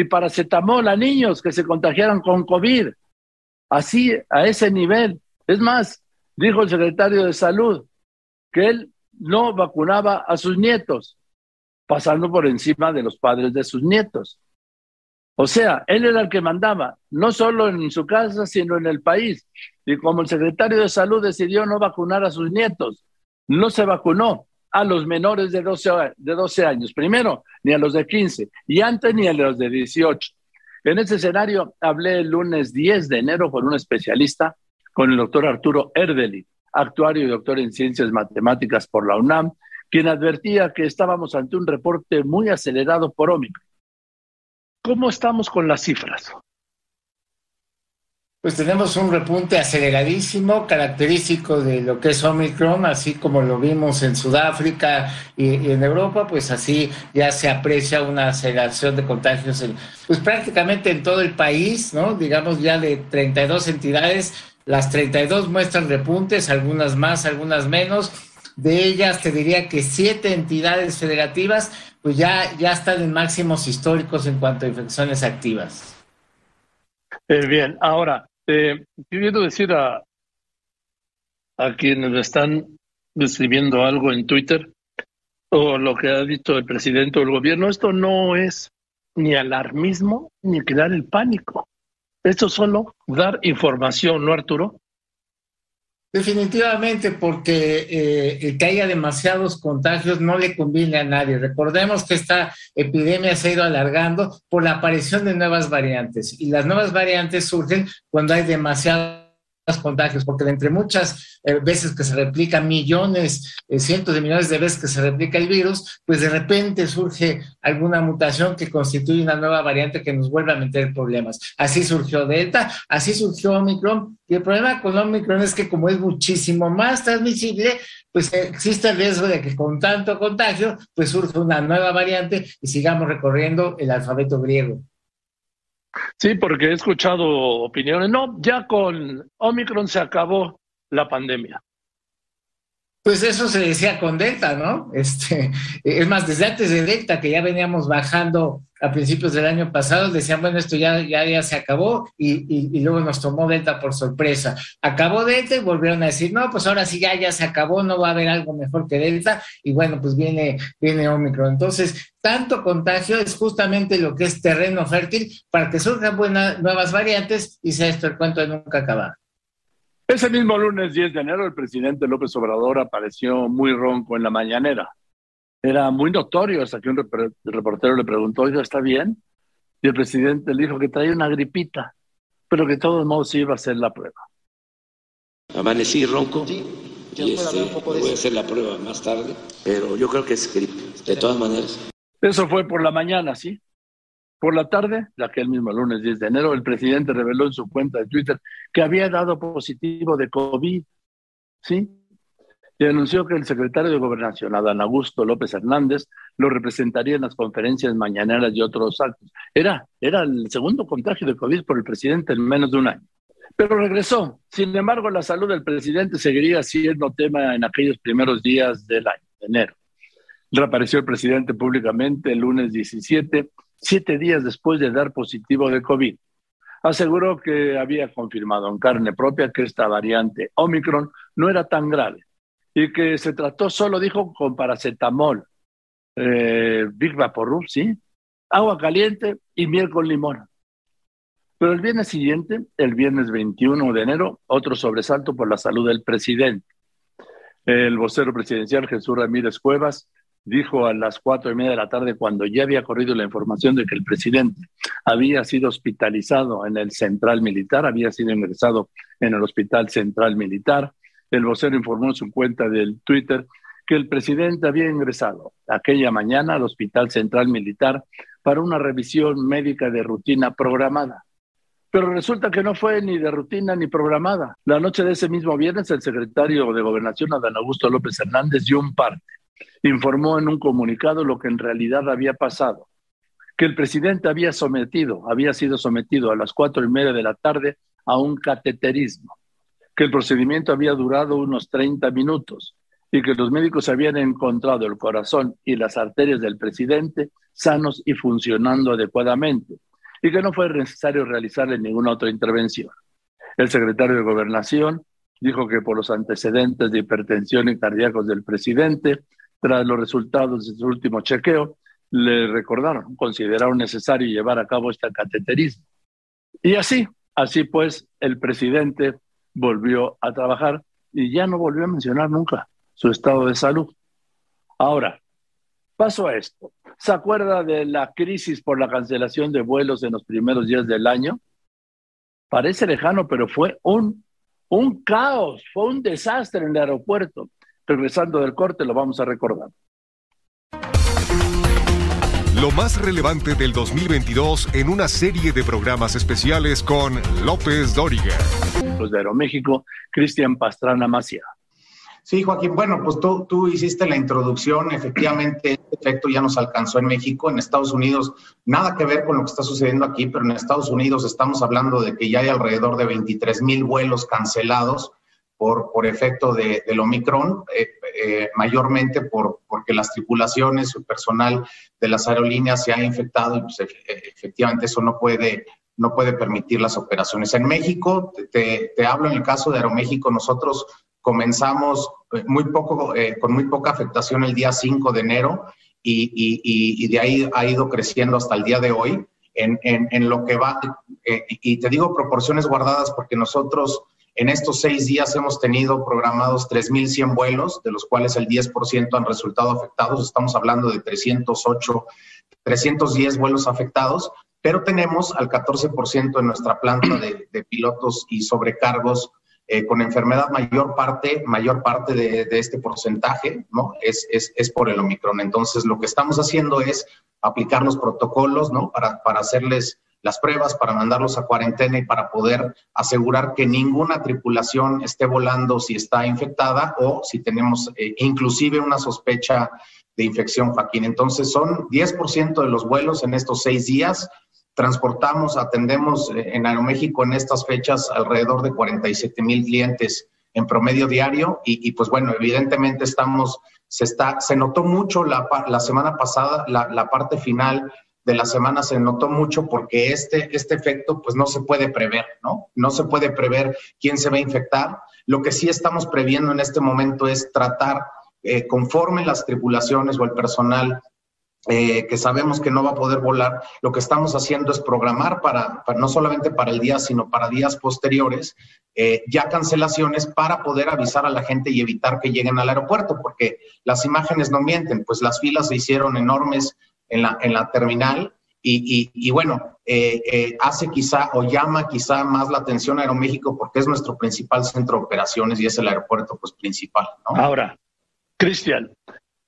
y paracetamol a niños que se contagiaran con COVID. Así, a ese nivel. Es más, dijo el secretario de Salud que él no vacunaba a sus nietos, pasando por encima de los padres de sus nietos. O sea, él era el que mandaba, no solo en su casa, sino en el país. Y como el secretario de Salud decidió no vacunar a sus nietos, no se vacunó a los menores de 12, de 12 años, primero, ni a los de 15, y antes ni a los de 18. En ese escenario hablé el lunes 10 de enero con un especialista, con el doctor Arturo Erdeli, actuario y doctor en ciencias matemáticas por la UNAM, quien advertía que estábamos ante un reporte muy acelerado por Omicron. ¿Cómo estamos con las cifras? Pues tenemos un repunte aceleradísimo, característico de lo que es Omicron, así como lo vimos en Sudáfrica y, en Europa, pues así ya se aprecia una aceleración de contagios en, pues prácticamente en todo el país, ¿no? Digamos ya de 32 entidades, las 32 muestran repuntes, algunas más, algunas menos. De ellas te diría que siete entidades federativas, pues ya, ya están en máximos históricos en cuanto a infecciones activas. Eh, bien, ahora, eh, quiero decir a, a quienes están escribiendo algo en Twitter o lo que ha dicho el presidente o el gobierno, esto no es ni alarmismo ni crear el pánico. Esto es solo dar información, ¿no, Arturo? Definitivamente, porque eh, que haya demasiados contagios no le conviene a nadie. Recordemos que esta epidemia se ha ido alargando por la aparición de nuevas variantes y las nuevas variantes surgen cuando hay demasiados contagios, porque entre muchas eh, veces que se replica, millones, eh, cientos de millones de veces que se replica el virus, pues de repente surge alguna mutación que constituye una nueva variante que nos vuelve a meter problemas. Así surgió Delta, así surgió Omicron, y el problema con Omicron es que como es muchísimo más transmisible, pues existe el riesgo de que con tanto contagio, pues surja una nueva variante y sigamos recorriendo el alfabeto griego. Sí, porque he escuchado opiniones. No, ya con Omicron se acabó la pandemia. Pues eso se decía con Delta, ¿no? Este, es más, desde antes de Delta, que ya veníamos bajando a principios del año pasado, decían, bueno, esto ya, ya, ya se acabó y, y, luego nos tomó Delta por sorpresa. Acabó Delta y volvieron a decir, no, pues ahora sí ya, ya se acabó, no va a haber algo mejor que Delta y bueno, pues viene, viene Omicron. Entonces, tanto contagio es justamente lo que es terreno fértil para que surjan buenas, nuevas variantes y sea esto el cuento de nunca acabar. Ese mismo lunes 10 de enero, el presidente López Obrador apareció muy ronco en la mañanera. Era muy notorio hasta que un reportero le preguntó, oiga, ¿está bien? Y el presidente le dijo que traía una gripita, pero que de todos modos iba a hacer la prueba. Amanecí ronco sí, y este, voy a hacer la prueba más tarde, pero yo creo que es gripe, de todas maneras. Eso fue por la mañana, ¿sí? Por la tarde, aquel mismo lunes 10 de enero, el presidente reveló en su cuenta de Twitter que había dado positivo de COVID, ¿sí? Y anunció que el secretario de Gobernación, Adán Augusto López Hernández, lo representaría en las conferencias mañaneras y otros actos. Era, era el segundo contagio de COVID por el presidente en menos de un año. Pero regresó. Sin embargo, la salud del presidente seguiría siendo tema en aquellos primeros días del año, de enero. Reapareció el presidente públicamente el lunes 17 siete días después de dar positivo de COVID. Aseguró que había confirmado en carne propia que esta variante Omicron no era tan grave y que se trató solo, dijo, con paracetamol, eh, Big. Agua caliente y miel con limón. Pero el viernes siguiente, el viernes 21 de enero, otro sobresalto por la salud del presidente. El vocero presidencial Jesús Ramírez Cuevas dijo a las cuatro y media de la tarde, cuando ya había corrido la información de que el presidente había sido hospitalizado en el Central Militar, había sido ingresado en el Hospital Central Militar. El vocero informó en su cuenta del Twitter que el presidente había ingresado aquella mañana al Hospital Central Militar para una revisión médica de rutina programada. Pero resulta que no fue ni de rutina ni programada. La noche de ese mismo viernes, el secretario de Gobernación, Adán Augusto López Hernández, dio un parte informó en un comunicado lo que en realidad había pasado, que el presidente había sometido, había sido sometido a las cuatro y media de la tarde a un cateterismo, que el procedimiento había durado unos 30 minutos y que los médicos habían encontrado el corazón y las arterias del presidente sanos y funcionando adecuadamente, y que no fue necesario realizarle ninguna otra intervención. El secretario de Gobernación dijo que por los antecedentes de hipertensión y cardíacos del presidente, tras los resultados de su último chequeo, le recordaron, consideraron necesario llevar a cabo este cateterismo. Y así, así pues, el presidente volvió a trabajar y ya no volvió a mencionar nunca su estado de salud. Ahora, paso a esto. ¿Se acuerda de la crisis por la cancelación de vuelos en los primeros días del año? Parece lejano, pero fue un, un caos, fue un desastre en el aeropuerto. Regresando del corte, lo vamos a recordar. Lo más relevante del 2022 en una serie de programas especiales con López Dóriga. Los de Aeroméxico, Cristian Pastrana Macia. Sí, Joaquín, bueno, pues tú, tú hiciste la introducción, efectivamente este efecto ya nos alcanzó en México, en Estados Unidos, nada que ver con lo que está sucediendo aquí, pero en Estados Unidos estamos hablando de que ya hay alrededor de 23 mil vuelos cancelados por, efecto de, del Omicron, eh, eh, mayormente por, porque las tripulaciones, el personal de las aerolíneas se ha infectado y pues, efectivamente eso no puede, no puede permitir las operaciones. En México, te, te hablo en el caso de Aeroméxico, nosotros comenzamos eh, muy poco, con muy poca afectación el día 5 de enero y, y, y, de ahí ha ido creciendo hasta el día de hoy. En, en lo que va, y te digo proporciones guardadas porque nosotros en estos seis días hemos tenido programados 3.100 vuelos, de los cuales el 10% han resultado afectados. Estamos hablando de 308, 310 vuelos afectados, pero tenemos al 14% en nuestra planta de, pilotos y sobrecargos eh, con enfermedad. Mayor parte, mayor parte de, este porcentaje ¿no? Es, es, es, por el Omicron. Entonces, lo que estamos haciendo es aplicar los protocolos ¿no? para, para hacerles las pruebas para mandarlos a cuarentena y para poder asegurar que ninguna tripulación esté volando si está infectada o si tenemos eh, inclusive una sospecha de infección, Joaquín. Entonces son 10% de los vuelos en estos seis días. Transportamos, atendemos eh, en Aeroméxico en estas fechas alrededor de 47 mil clientes en promedio diario y, pues bueno, evidentemente estamos, se está, se notó mucho la, la semana pasada, la, la parte final de la semana se notó mucho porque este, este efecto pues no se puede prever, ¿no? No se puede prever quién se va a infectar. Lo que sí estamos previendo en este momento es tratar, eh, conforme las tripulaciones o el personal eh, que sabemos que no va a poder volar, lo que estamos haciendo es programar para, no solamente para el día, sino para días posteriores, eh, ya cancelaciones para poder avisar a la gente y evitar que lleguen al aeropuerto, porque las imágenes no mienten, pues las filas se hicieron enormes en la, en la terminal y, y, bueno, eh, eh, hace quizá o llama quizá más la atención a Aeroméxico porque es nuestro principal centro de operaciones y es el aeropuerto pues principal. Ahora, Cristian,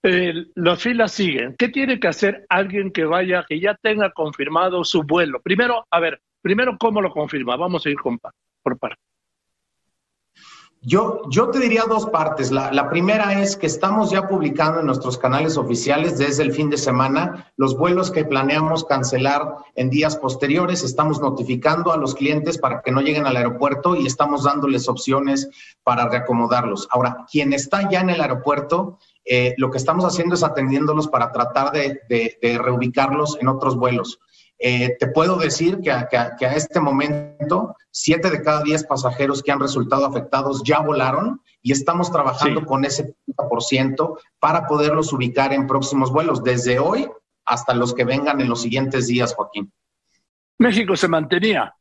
las filas siguen. ¿Qué tiene que hacer alguien que vaya, que ya tenga confirmado su vuelo? Primero, a ver, primero, ¿cómo lo confirma? Vamos a ir con, por parte. Yo, yo te diría dos partes. La, la, primera es que estamos ya publicando en nuestros canales oficiales desde el fin de semana los vuelos que planeamos cancelar en días posteriores. Estamos notificando a los clientes para que no lleguen al aeropuerto y estamos dándoles opciones para reacomodarlos. Ahora, quien está ya en el aeropuerto, eh, lo que estamos haciendo es atendiéndolos para tratar de, reubicarlos en otros vuelos. Eh, te puedo decir que a, que, a, este momento, siete de cada diez pasajeros que han resultado afectados ya volaron y estamos trabajando con ese 30% para poderlos ubicar en próximos vuelos, desde hoy hasta los que vengan en los siguientes días, Joaquín. México se mantenía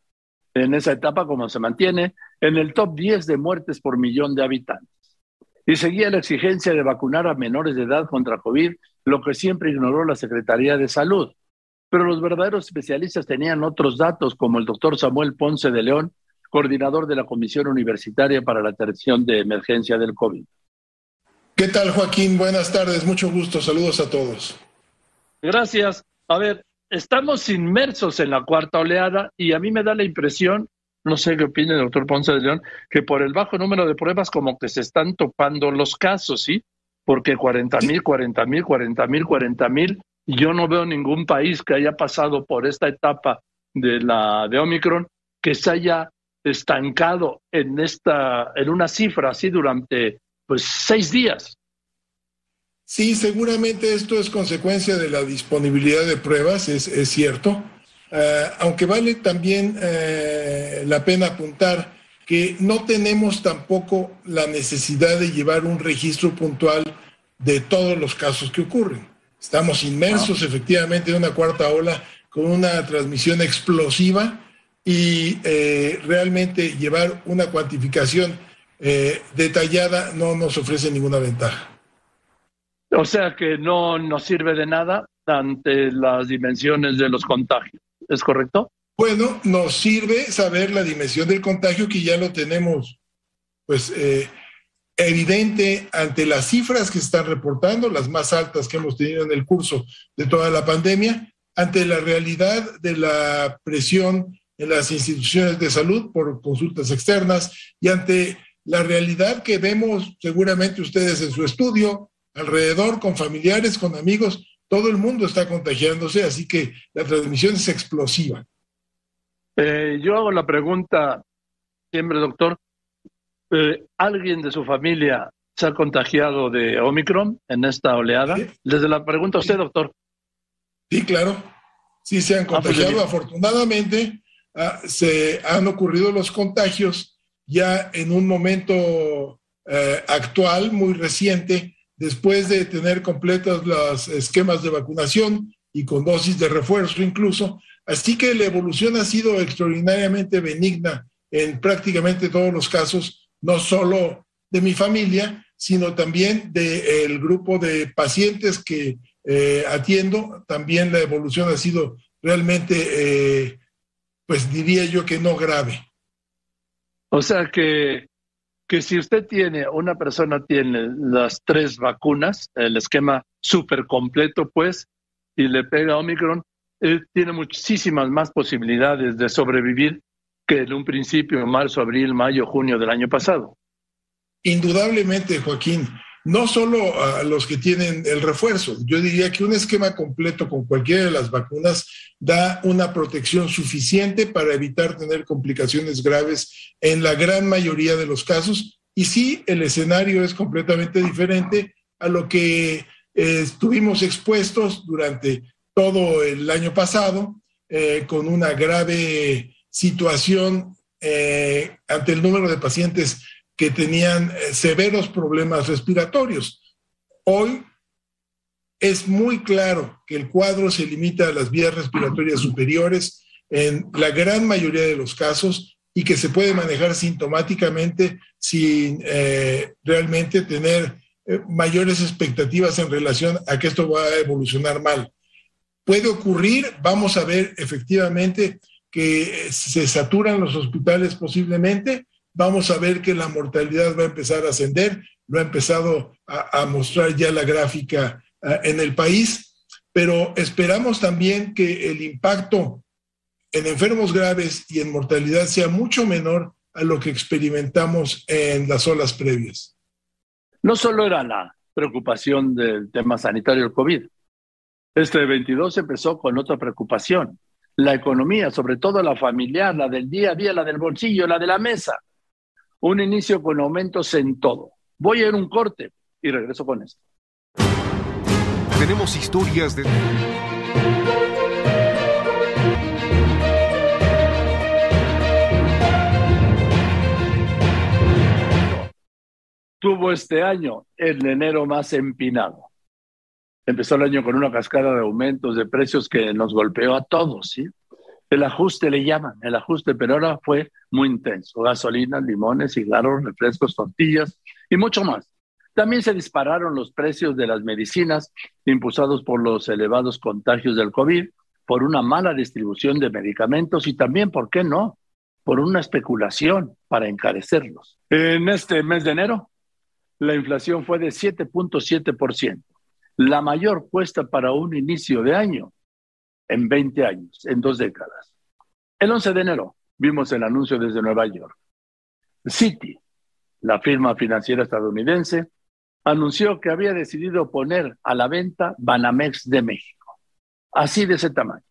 en esa etapa como se mantiene en el top 10 de muertes por millón de habitantes. Y seguía la exigencia de vacunar a menores de edad contra COVID, lo que siempre ignoró la Secretaría de Salud pero los verdaderos especialistas tenían otros datos, como el doctor Samuel Ponce de León, coordinador de la Comisión Universitaria para la Atención de Emergencia del COVID. ¿Qué tal, Joaquín? Buenas tardes, mucho gusto, saludos a todos. Gracias. A ver, estamos inmersos en la cuarta oleada y a mí me da la impresión, no sé qué opina el doctor Ponce de León, que por el bajo número de pruebas como que se están topando los casos, ¿sí? Porque 40 mil, 40 mil, 40 mil, 40 mil, yo no veo ningún país que haya pasado por esta etapa de la de Omicron que se haya estancado en esta en una cifra así durante pues seis días. Sí, seguramente esto es consecuencia de la disponibilidad de pruebas, es, cierto, eh, aunque vale también eh, la pena apuntar que no tenemos tampoco la necesidad de llevar un registro puntual de todos los casos que ocurren. Estamos inmersos efectivamente en una cuarta ola con una transmisión explosiva y eh, realmente llevar una cuantificación detallada no nos ofrece ninguna ventaja. O sea que no nos sirve de nada ante las dimensiones de los contagios. ¿Es correcto? Bueno, nos sirve saber la dimensión del contagio que ya lo tenemos, pues, eh, evidente ante las cifras que están reportando, las más altas que hemos tenido en el curso de toda la pandemia, ante la realidad de la presión en las instituciones de salud por consultas externas y ante la realidad que vemos seguramente ustedes en su estudio alrededor, con familiares, con amigos, todo el mundo está contagiándose, así que la transmisión es explosiva. Eh, yo hago la pregunta siempre, doctor. Eh, ¿Alguien de su familia se ha contagiado de Omicron en esta oleada? Desde la pregunta a usted, doctor. Sí, claro. Sí, se han ah, pues, contagiado. Afortunadamente, ah, se han ocurrido los contagios ya en un momento eh, actual, muy reciente, después de tener completos los esquemas de vacunación y con dosis de refuerzo incluso. Así que la evolución ha sido extraordinariamente benigna en prácticamente todos los casos, no solo de mi familia, sino también del grupo de pacientes que eh, atiendo. También la evolución ha sido realmente, eh, pues diría yo que no grave. O sea que que si usted tiene, una persona tiene las tres vacunas, el esquema súper completo, pues, y le pega Omicron, él tiene muchísimas más posibilidades de sobrevivir un principio, en marzo, abril, mayo, junio del año pasado. Indudablemente, Joaquín, no solo a los que tienen el refuerzo, yo diría que un esquema completo con cualquiera de las vacunas da una protección suficiente para evitar tener complicaciones graves en la gran mayoría de los casos. Y sí, el escenario es completamente diferente a lo que eh, estuvimos expuestos durante todo el año pasado, eh, con una grave situación eh, ante el número de pacientes que tenían severos problemas respiratorios. Hoy es muy claro que el cuadro se limita a las vías respiratorias superiores en la gran mayoría de los casos y que se puede manejar sintomáticamente sin eh, realmente tener eh, mayores expectativas en relación a que esto va a evolucionar mal. Puede ocurrir, vamos a ver efectivamente que se saturan los hospitales posiblemente, vamos a ver que la mortalidad va a empezar a ascender, lo ha empezado a mostrar ya la gráfica eh, en el país, pero esperamos también que el impacto en enfermos graves y en mortalidad sea mucho menor a lo que experimentamos en las olas previas. No solo era la preocupación del tema sanitario del COVID. Este 22 empezó con otra preocupación, la economía, sobre todo la familiar, la del día a día, la del bolsillo, la de la mesa. Un inicio con aumentos en todo. Voy a ir un corte y regreso con esto. Tenemos historias de... Tuvo este año el enero más empinado. Empezó el año con una cascada de aumentos de precios que nos golpeó a todos, ¿sí? El ajuste le llaman, el ajuste, pero ahora fue muy intenso. Gasolina, limones, cigarros, refrescos, tortillas y mucho más. También se dispararon los precios de las medicinas impulsados por los elevados contagios del COVID, por una mala distribución de medicamentos y también, ¿por qué no?, por una especulación para encarecerlos. En este mes de enero, la inflación fue de 7.7%, la mayor puesta para un inicio de año en 20 años, en dos décadas. El 11 de enero vimos el anuncio desde Nueva York. Citi, la firma financiera estadounidense, anunció que había decidido poner a la venta Banamex de México. Así de ese tamaño.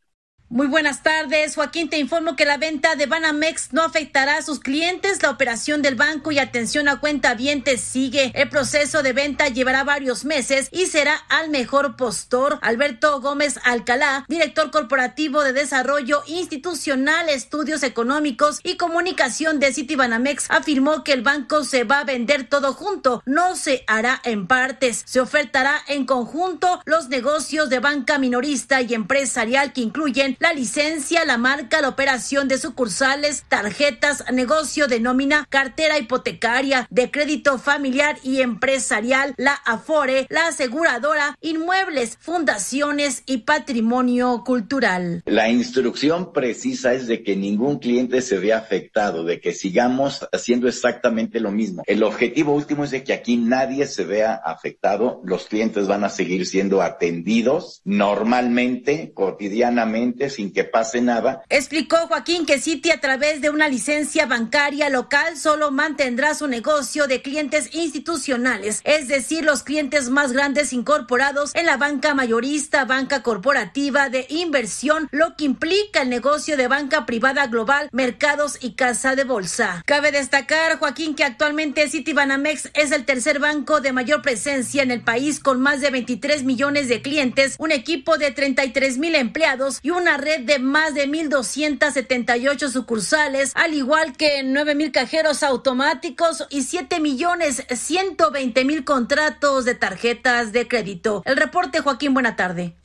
Muy buenas tardes. Joaquín, te informo que la venta de Banamex no afectará a sus clientes. La operación del banco y atención a cuenta vientes sigue. El proceso de venta llevará varios meses y será al mejor postor. Alberto Gómez Alcalá, director corporativo de desarrollo institucional, estudios económicos y comunicación de Citibanamex, afirmó que el banco se va a vender todo junto. No se hará en partes. Se ofertará en conjunto los negocios de banca minorista y empresarial que incluyen la licencia, la marca, la operación de sucursales, tarjetas, negocio de nómina, cartera hipotecaria, de crédito familiar y empresarial, la Afore, la aseguradora, inmuebles, fundaciones y patrimonio cultural. La instrucción precisa es de que ningún cliente se vea afectado, de que sigamos haciendo exactamente lo mismo. El objetivo último es de que aquí nadie se vea afectado, los clientes van a seguir siendo atendidos normalmente, cotidianamente, sin que pase nada. Explicó Joaquín que Citi a través de una licencia bancaria local solo mantendrá su negocio de clientes institucionales, es decir, los clientes más grandes incorporados en la banca mayorista, banca corporativa de inversión, lo que implica el negocio de banca privada global, mercados y casa de bolsa. Cabe destacar, Joaquín, que actualmente Citibanamex es el tercer banco de mayor presencia en el país con más de 23 millones de clientes, un equipo de 33 mil empleados y una red de más de 1.278 sucursales, al igual que 9.000 cajeros automáticos y 7 millones 120 mil contratos de tarjetas de crédito. El reporte, Joaquín, buena tarde.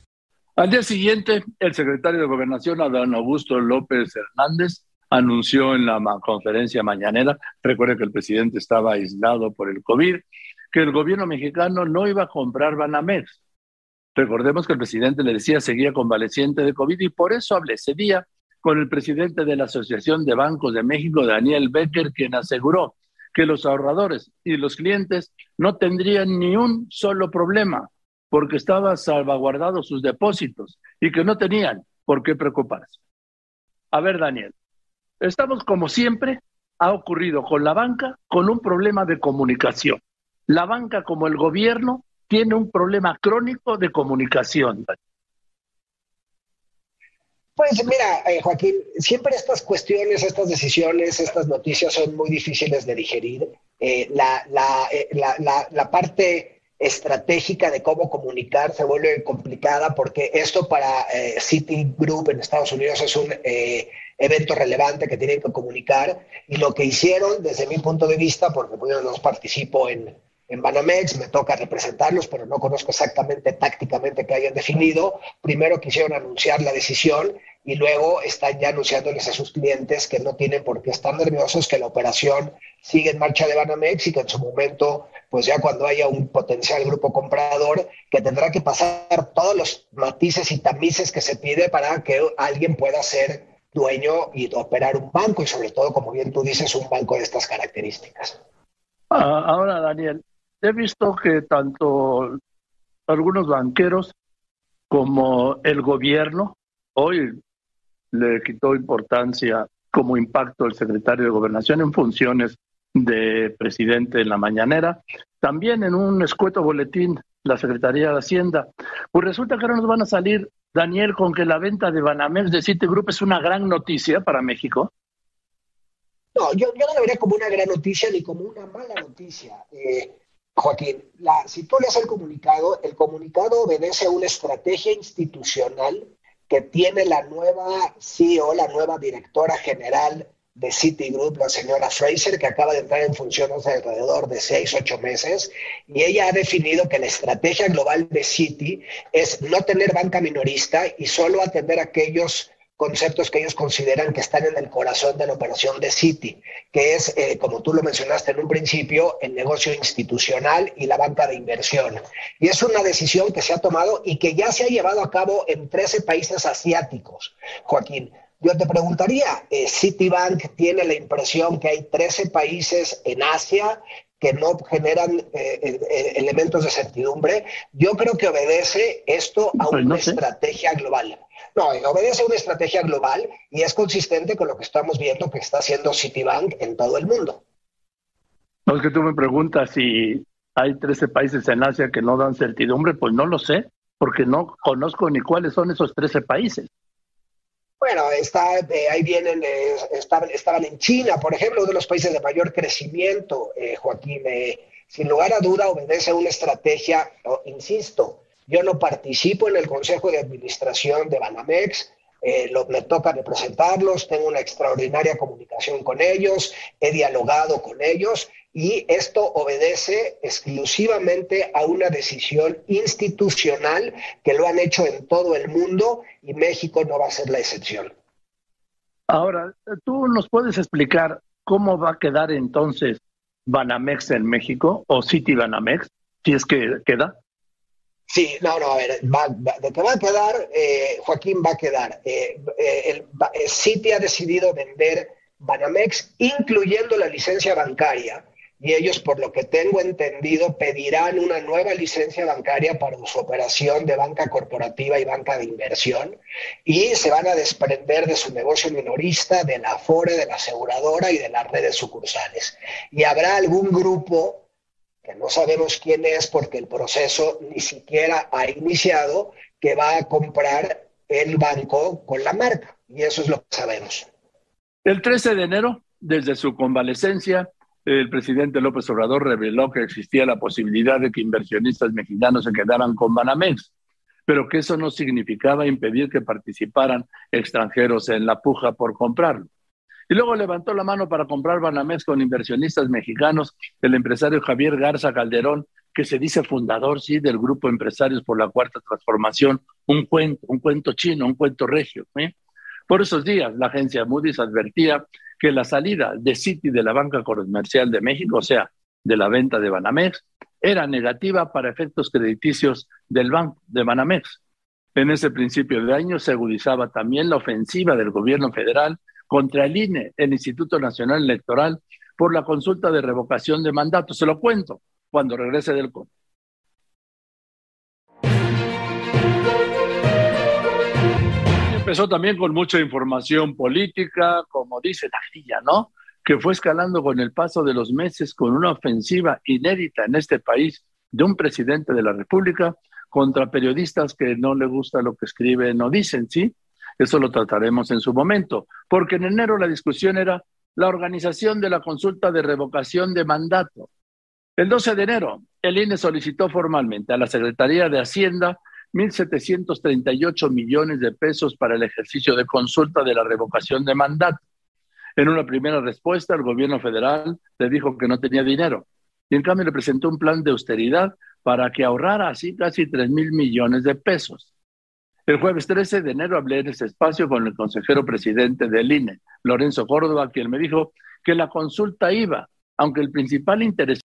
Al día siguiente, el secretario de Gobernación, Adán Augusto López Hernández, anunció en la conferencia mañanera, recuerde que el presidente estaba aislado por el COVID, que el gobierno mexicano no iba a comprar Banamex, Recordemos que el presidente le decía seguía convaleciente de COVID y por eso hablé ese día con el presidente de la Asociación de Bancos de México, Daniel Becker, quien aseguró que los ahorradores y los clientes no tendrían ni un solo problema porque estaban salvaguardados sus depósitos y que no tenían por qué preocuparse. A ver, Daniel, estamos como siempre, ha ocurrido con la banca, con un problema de comunicación. La banca como el gobierno tiene un problema crónico de comunicación. Pues mira, eh, Joaquín, siempre estas cuestiones, estas decisiones, estas noticias son muy difíciles de digerir. Eh, la, eh, la, parte estratégica de cómo comunicar se vuelve complicada porque esto para Citigroup en Estados Unidos es un evento relevante que tienen que comunicar y lo que hicieron desde mi punto de vista, porque yo no participo en, en Banamex, me toca representarlos, pero no conozco exactamente tácticamente qué hayan definido. Primero quisieron anunciar la decisión y luego están ya anunciándoles a sus clientes que no tienen por qué estar nerviosos, que la operación sigue en marcha de Banamex y que en su momento, pues ya cuando haya un potencial grupo comprador, que tendrá que pasar todos los matices y tamices que se pide para que alguien pueda ser dueño y operar un banco y sobre todo, como bien tú dices, un banco de estas características. Ah, ahora, Daniel, he visto que tanto algunos banqueros como el gobierno hoy le quitó importancia como impacto el secretario de Gobernación en funciones de presidente en la mañanera, también en un escueto boletín la Secretaría de Hacienda. Pues resulta que ahora nos van a salir, Daniel, con que la venta de Banamex de Citigroup es una gran noticia para México. No, yo, yo no lo vería como una gran noticia ni como una mala noticia. Eh, Joaquín, la, si tú lees el comunicado, el comunicado obedece a una estrategia institucional que tiene la nueva CEO, la nueva directora general de Citigroup, la señora Fraser, que acaba de entrar en funciones alrededor de seis, ocho meses, y ella ha definido que la estrategia global de Citi es no tener banca minorista y solo atender a aquellos conceptos que ellos consideran que están en el corazón de la operación de Citi, que es, eh, como tú lo mencionaste en un principio, el negocio institucional y la banca de inversión. Y es una decisión que se ha tomado y que ya se ha llevado a cabo en 13 países asiáticos. Joaquín, yo te preguntaría, eh, Citibank tiene la impresión que hay 13 países en Asia que no generan eh, elementos de certidumbre. Yo creo que obedece esto a pues una estrategia global. No, obedece a una estrategia global y es consistente con lo que estamos viendo que está haciendo Citibank en todo el mundo. No es que tú me preguntas si hay 13 países en Asia que no dan certidumbre, pues no lo sé, porque no conozco ni cuáles son esos 13 países. Bueno, está, eh, ahí vienen, eh, estaban, estaban, en China, por ejemplo, uno de los países de mayor crecimiento, eh, Joaquín. sin lugar a duda obedece a una estrategia, insisto, yo no participo en el Consejo de Administración de Banamex, lo, me toca representarlos, tengo una extraordinaria comunicación con ellos, he dialogado con ellos y esto obedece exclusivamente a una decisión institucional que lo han hecho en todo el mundo y México no va a ser la excepción. Ahora, ¿tú nos puedes explicar cómo va a quedar entonces Banamex en México o City Banamex, si es que queda? Sí, no, no, a ver, de que va a quedar, eh, Joaquín va a quedar. Eh, eh, el, City ha decidido vender Banamex, incluyendo la licencia bancaria, y ellos, por lo que tengo entendido, pedirán una nueva licencia bancaria para su operación de banca corporativa y banca de inversión y se van a desprender de su negocio minorista, de la Afore, de la aseguradora y de las redes sucursales. Y habrá algún grupo que no sabemos quién es porque el proceso ni siquiera ha iniciado, que va a comprar el banco con la marca. Y eso es lo que sabemos. El 13 de enero, desde su convalecencia, el presidente López Obrador reveló que existía la posibilidad de que inversionistas mexicanos se quedaran con Banamex, pero que eso no significaba impedir que participaran extranjeros en la puja por comprarlo. Y luego levantó la mano para comprar Banamex con inversionistas mexicanos, el empresario Javier Garza Calderón, que se dice fundador, sí, del grupo Empresarios por la Cuarta Transformación, un cuento, chino, un cuento regio. ¿eh? Por esos días, la agencia Moody's advertía que la salida de Citi de la banca comercial de México, o sea, de la venta de Banamex, era negativa para efectos crediticios del banco de Banamex. En ese principio de año se agudizaba también la ofensiva del gobierno federal contra el INE, el Instituto Nacional Electoral, por la consulta de revocación de mandato. Se lo cuento cuando regrese del empezó también con mucha información política, como dice la ¿no? Que fue escalando con el paso de los meses con una ofensiva inédita en este país de un presidente de la República contra periodistas que no le gusta lo que escriben o dicen, ¿sí? Eso lo trataremos en su momento, porque en enero la discusión era la organización de la consulta de revocación de mandato. El 12 de enero, el INE solicitó formalmente a la Secretaría de Hacienda 1.738 millones de pesos para el ejercicio de consulta de la revocación de mandato. En una primera respuesta, el gobierno federal le dijo que no tenía dinero y en cambio le presentó un plan de austeridad para que ahorrara así casi 3 mil millones de pesos. El jueves 13 de enero hablé en ese espacio con el consejero presidente del INE, Lorenzo Córdoba, quien me dijo que la consulta iba, aunque el principal interés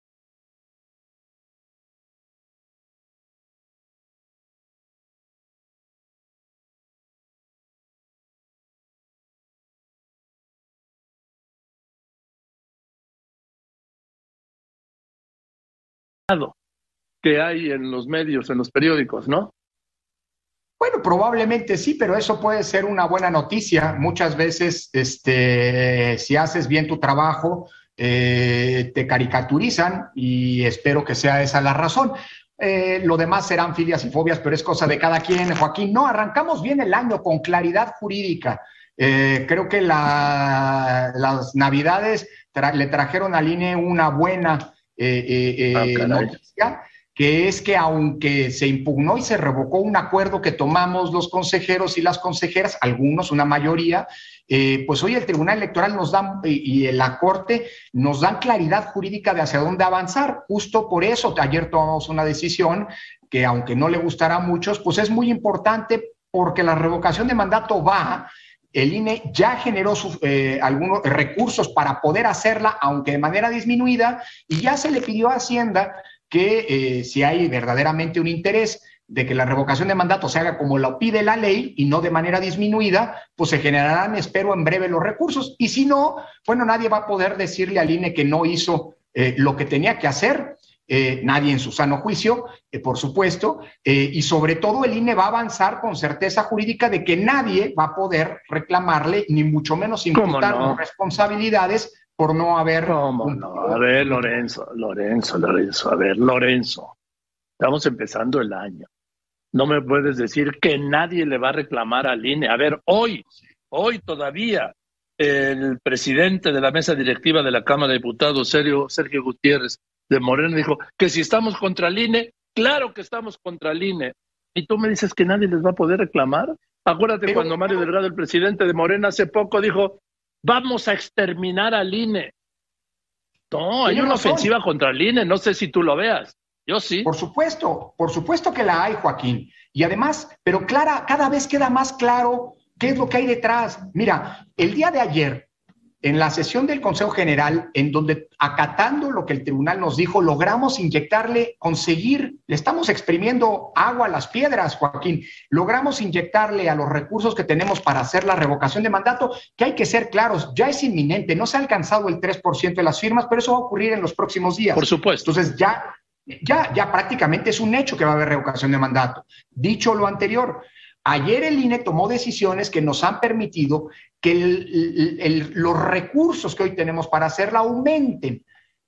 que hay en los medios, en los periódicos, ¿no? Bueno, probablemente sí, pero eso puede ser una buena noticia. Muchas veces, este, si haces bien tu trabajo, eh, te caricaturizan y espero que sea esa la razón. Eh, lo demás serán filias y fobias, pero es cosa de cada quien. Joaquín, no, arrancamos bien el año con claridad jurídica. Eh, creo que las navidades le trajeron al INE una buena eh, eh, eh, ah, noticia, que es que aunque se impugnó y se revocó un acuerdo que tomamos los consejeros y las consejeras, algunos, una mayoría, pues hoy el Tribunal Electoral nos da y la Corte nos dan claridad jurídica de hacia dónde avanzar. Justo por eso ayer tomamos una decisión que aunque no le gustará a muchos, pues es muy importante porque la revocación de mandato va el INE ya generó eh, algunos recursos para poder hacerla, aunque de manera disminuida, y ya se le pidió a Hacienda que eh, si hay verdaderamente un interés de que la revocación de mandato se haga como lo pide la ley y no de manera disminuida, pues se generarán, espero, en breve los recursos. Y si no, bueno, nadie va a poder decirle al INE que no hizo eh, lo que tenía que hacer. Eh, nadie en su sano juicio, eh, por supuesto, eh, y sobre todo el INE va a avanzar con certeza jurídica de que nadie va a poder reclamarle, ni mucho menos imputar responsabilidades por no haber... A ver, Lorenzo, Lorenzo, Lorenzo, a ver, Lorenzo, estamos empezando el año. No me puedes decir que nadie le va a reclamar al INE. A ver, hoy, hoy todavía el presidente de la mesa directiva de la Cámara de Diputados, Sergio, Sergio Gutiérrez de Morena, dijo que si estamos contra el INE, claro que estamos contra el INE. Y tú me dices que nadie les va a poder reclamar. Acuérdate cuando Mario Delgado, el presidente de Morena, hace poco dijo, vamos a exterminar al INE. No, hay una ofensiva contra el INE, no sé si tú lo veas. Yo sí. Por supuesto, por supuesto que la hay, Joaquín. Y además, pero clara, cada vez queda más claro qué es lo que hay detrás. Mira, el día de ayer, en la sesión del Consejo General, en donde acatando lo que el tribunal nos dijo, logramos inyectarle, conseguir, le estamos exprimiendo agua a las piedras, Joaquín, logramos inyectarle a los recursos que tenemos para hacer la revocación de mandato, que hay que ser claros, ya es inminente, no se ha alcanzado el 3% de las firmas, pero eso va a ocurrir en los próximos días. Por supuesto. Entonces ya, ya, ya prácticamente es un hecho que va a haber revocación de mandato. Dicho lo anterior, Ayer el INE tomó decisiones que nos han permitido que los recursos que hoy tenemos para hacerla aumenten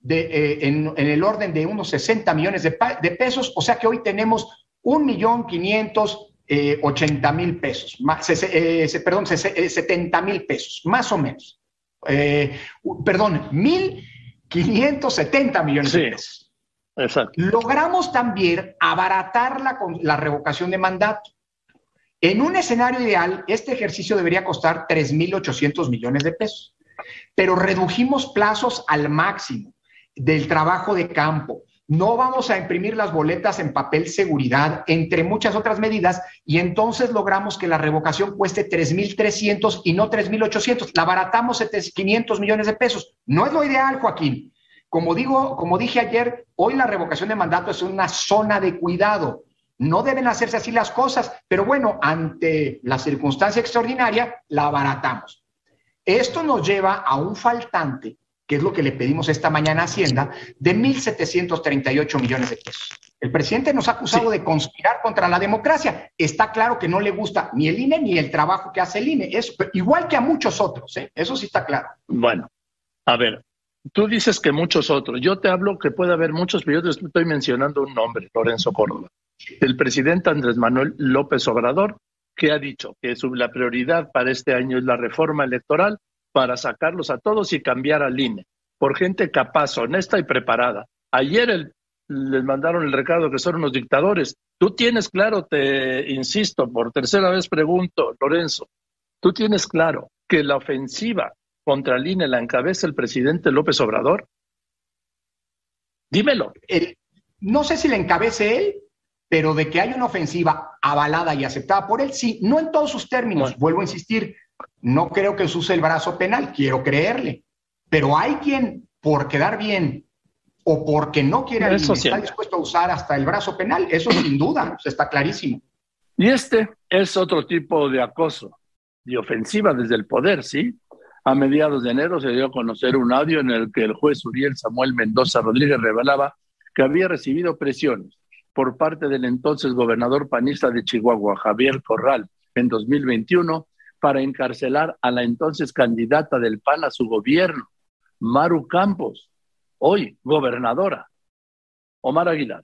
eh, en, el orden de unos 60 millones de, pesos, o sea que hoy tenemos un millón quinientos eh, ochenta mil pesos, eh, perdón, 70 mil pesos, más o menos. perdón, mil quinientos setenta millones de pesos. Exacto. Logramos también abaratar la, la revocación de mandato. En un escenario ideal, este ejercicio debería costar 3.800 millones de pesos, pero redujimos plazos al máximo del trabajo de campo. No vamos a imprimir las boletas en papel seguridad, entre muchas otras medidas, y entonces logramos que la revocación cueste 3.300 y no 3.800. La abaratamos 500 millones de pesos. No es lo ideal, Joaquín. Como digo, como dije ayer, hoy la revocación de mandato es una zona de cuidado. No deben hacerse así las cosas, pero bueno, ante la circunstancia extraordinaria, la abaratamos. Esto nos lleva a un faltante, que es lo que le pedimos esta mañana a Hacienda, de 1.738 millones de pesos. El presidente nos ha acusado de conspirar contra la democracia. Está claro que no le gusta ni el INE ni el trabajo que hace el INE, eso, igual que a muchos otros, ¿eh? eso sí está claro. Bueno, a ver, tú dices que muchos otros. Yo te hablo que puede haber muchos, pero yo te estoy mencionando un nombre, Lorenzo Córdoba el presidente Andrés Manuel López Obrador, que ha dicho que la prioridad para este año es la reforma electoral para sacarlos a todos y cambiar al INE por gente capaz, honesta y preparada. Ayer les mandaron el recado que son unos dictadores. Tú tienes claro, te insisto, por tercera vez pregunto, Lorenzo, tú tienes claro que la ofensiva contra el INE la encabeza el presidente López Obrador. Dímelo. no sé si la encabece él, pero de que hay una ofensiva avalada y aceptada por él, sí, no en todos sus términos, vuelvo a insistir, no creo que use el brazo penal, quiero creerle, pero hay quien por quedar bien o porque no quiere al está dispuesto a usar hasta el brazo penal, eso sin duda, está clarísimo. Y este es otro tipo de acoso y ofensiva desde el poder, ¿sí? A mediados de enero se dio a conocer un audio en el que el juez Uriel Samuel Mendoza Rodríguez revelaba que había recibido presiones por parte del entonces gobernador panista de Chihuahua, Javier Corral, en 2021, para encarcelar a la entonces candidata del PAN a su gobierno, Maru Campos, hoy gobernadora. Omar Aguilar.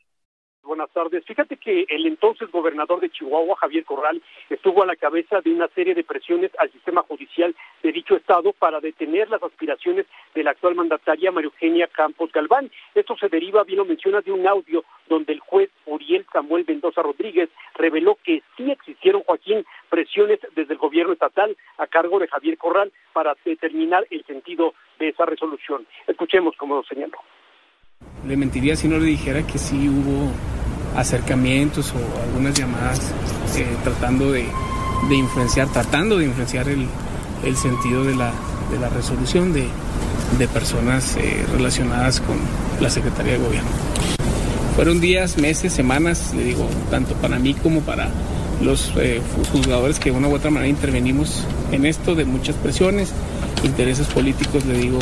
Buenas tardes. Fíjate que el entonces gobernador de Chihuahua, Javier Corral, estuvo a la cabeza de una serie de presiones al sistema judicial de dicho estado para detener las aspiraciones de la actual mandataria María Eugenia Campos Galván. Esto se deriva, bien lo mencionas, de un audio donde el juez Uriel Samuel Mendoza Rodríguez reveló que sí existieron, Joaquín, presiones desde el gobierno estatal a cargo de Javier Corral para determinar el sentido de esa resolución. Escuchemos cómo lo señaló. Le mentiría si no le dijera que sí hubo acercamientos o algunas llamadas eh, tratando de, influenciar, tratando de influenciar el, sentido de la, resolución de, personas eh, relacionadas con la Secretaría de Gobierno. Fueron días, meses, semanas, le digo, tanto para mí como para los eh, juzgadores que de una u otra manera intervenimos en esto, de muchas presiones, intereses políticos, le digo,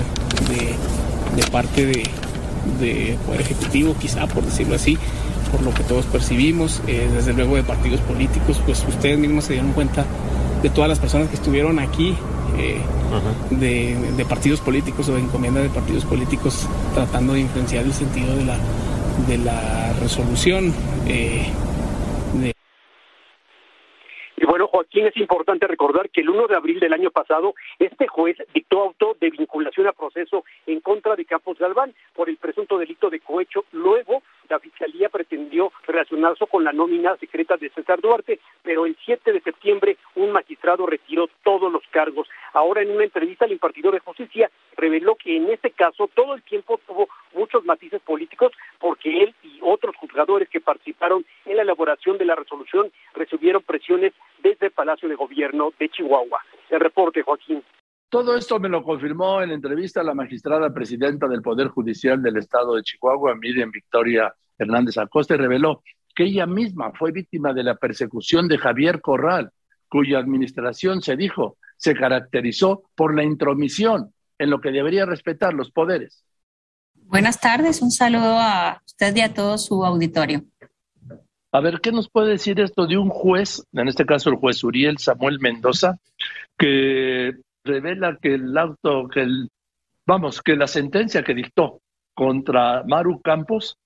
de parte de, de Poder Ejecutivo, quizá por decirlo así, por lo que todos percibimos, eh, desde luego de partidos políticos, pues ustedes mismos se dieron cuenta de todas las personas que estuvieron aquí, eh, de, partidos políticos o de encomienda de partidos políticos tratando de influenciar el sentido de la, de la resolución. Eh, Es importante recordar que el 1 de abril del año pasado, este juez dictó auto de vinculación a proceso en contra de Campos Galván por el presunto delito de cohecho. Luego, la Fiscalía pretendió relacionarse con la nómina secreta de César Duarte, pero el 7 de septiembre un magistrado retiró todos los cargos. Ahora, en una entrevista, el impartidor de justicia reveló que en este caso todo el tiempo tuvo muchos matices políticos porque él y otros juzgadores que participaron en la elaboración de la resolución recibieron presiones desde Palacio de Gobierno de Chihuahua. El reporte, Joaquín. Todo esto me lo confirmó en entrevista a la magistrada presidenta del Poder Judicial del Estado de Chihuahua, Miriam Victoria Hernández Acosta, y reveló que ella misma fue víctima de la persecución de Javier Corral, cuya administración, se dijo, se caracterizó por la intromisión en lo que debería respetar los poderes. Buenas tardes, un saludo a usted y a todo su auditorio. A ver, ¿qué nos puede decir esto de un juez, en este caso el juez Uriel Samuel Mendoza, que revela que el auto, que el, vamos, que la sentencia que dictó contra Maru Campos,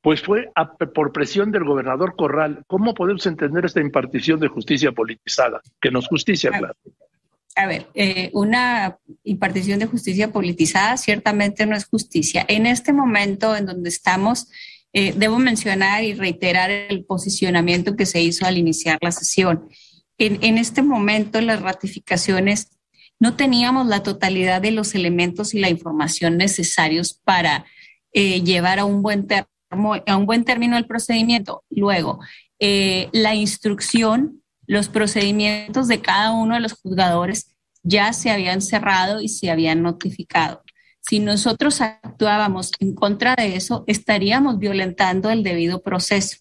pues fue por presión del gobernador Corral. ¿Cómo podemos entender esta impartición de justicia politizada? Que nos justicia, claro. A ver, eh, una impartición de justicia politizada ciertamente no es justicia. En este momento en donde estamos, eh, debo mencionar y reiterar el posicionamiento que se hizo al iniciar la sesión. En, este momento las ratificaciones no teníamos la totalidad de los elementos y la información necesarios para eh, llevar a un buen a un buen término el procedimiento. Luego, eh, la instrucción, los procedimientos de cada uno de los juzgadores ya se habían cerrado y se habían notificado. Si nosotros actuábamos en contra de eso, estaríamos violentando el debido proceso.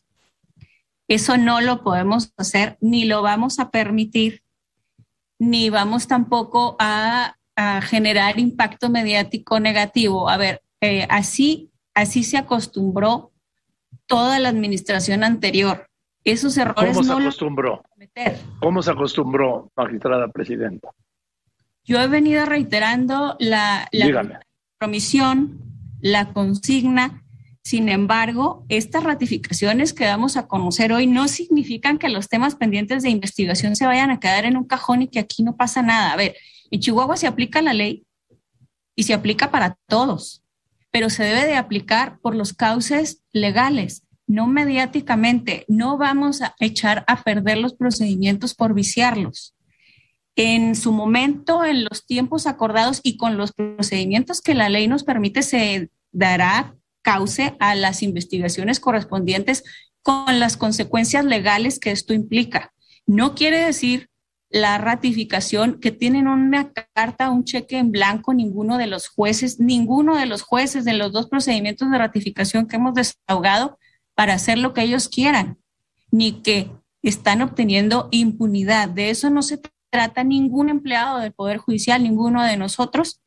Eso no lo podemos hacer ni lo vamos a permitir ni vamos tampoco a, generar impacto mediático negativo. A ver, eh, así, así se acostumbró toda la administración anterior. Esos errores ¿Cómo se acostumbró? ¿Cómo se acostumbró, magistrada presidenta? Yo he venido reiterando la, la promisión, la consigna sin embargo, estas ratificaciones que vamos a conocer hoy no significan que los temas pendientes de investigación se vayan a quedar en un cajón y que aquí no pasa nada. A ver, en Chihuahua se aplica la ley y se aplica para todos, pero se debe de aplicar por los cauces legales, no mediáticamente. No vamos a echar a perder los procedimientos por viciarlos. En su momento, en los tiempos acordados y con los procedimientos que la ley nos permite, se dará cauce a las investigaciones correspondientes con las consecuencias legales que esto implica. No quiere decir la ratificación que tienen una carta, un cheque en blanco, ninguno de los jueces, ninguno de los jueces de los dos procedimientos de ratificación que hemos desahogado para hacer lo que ellos quieran, ni que están obteniendo impunidad. De eso no se trata ningún empleado del Poder Judicial, ninguno de nosotros.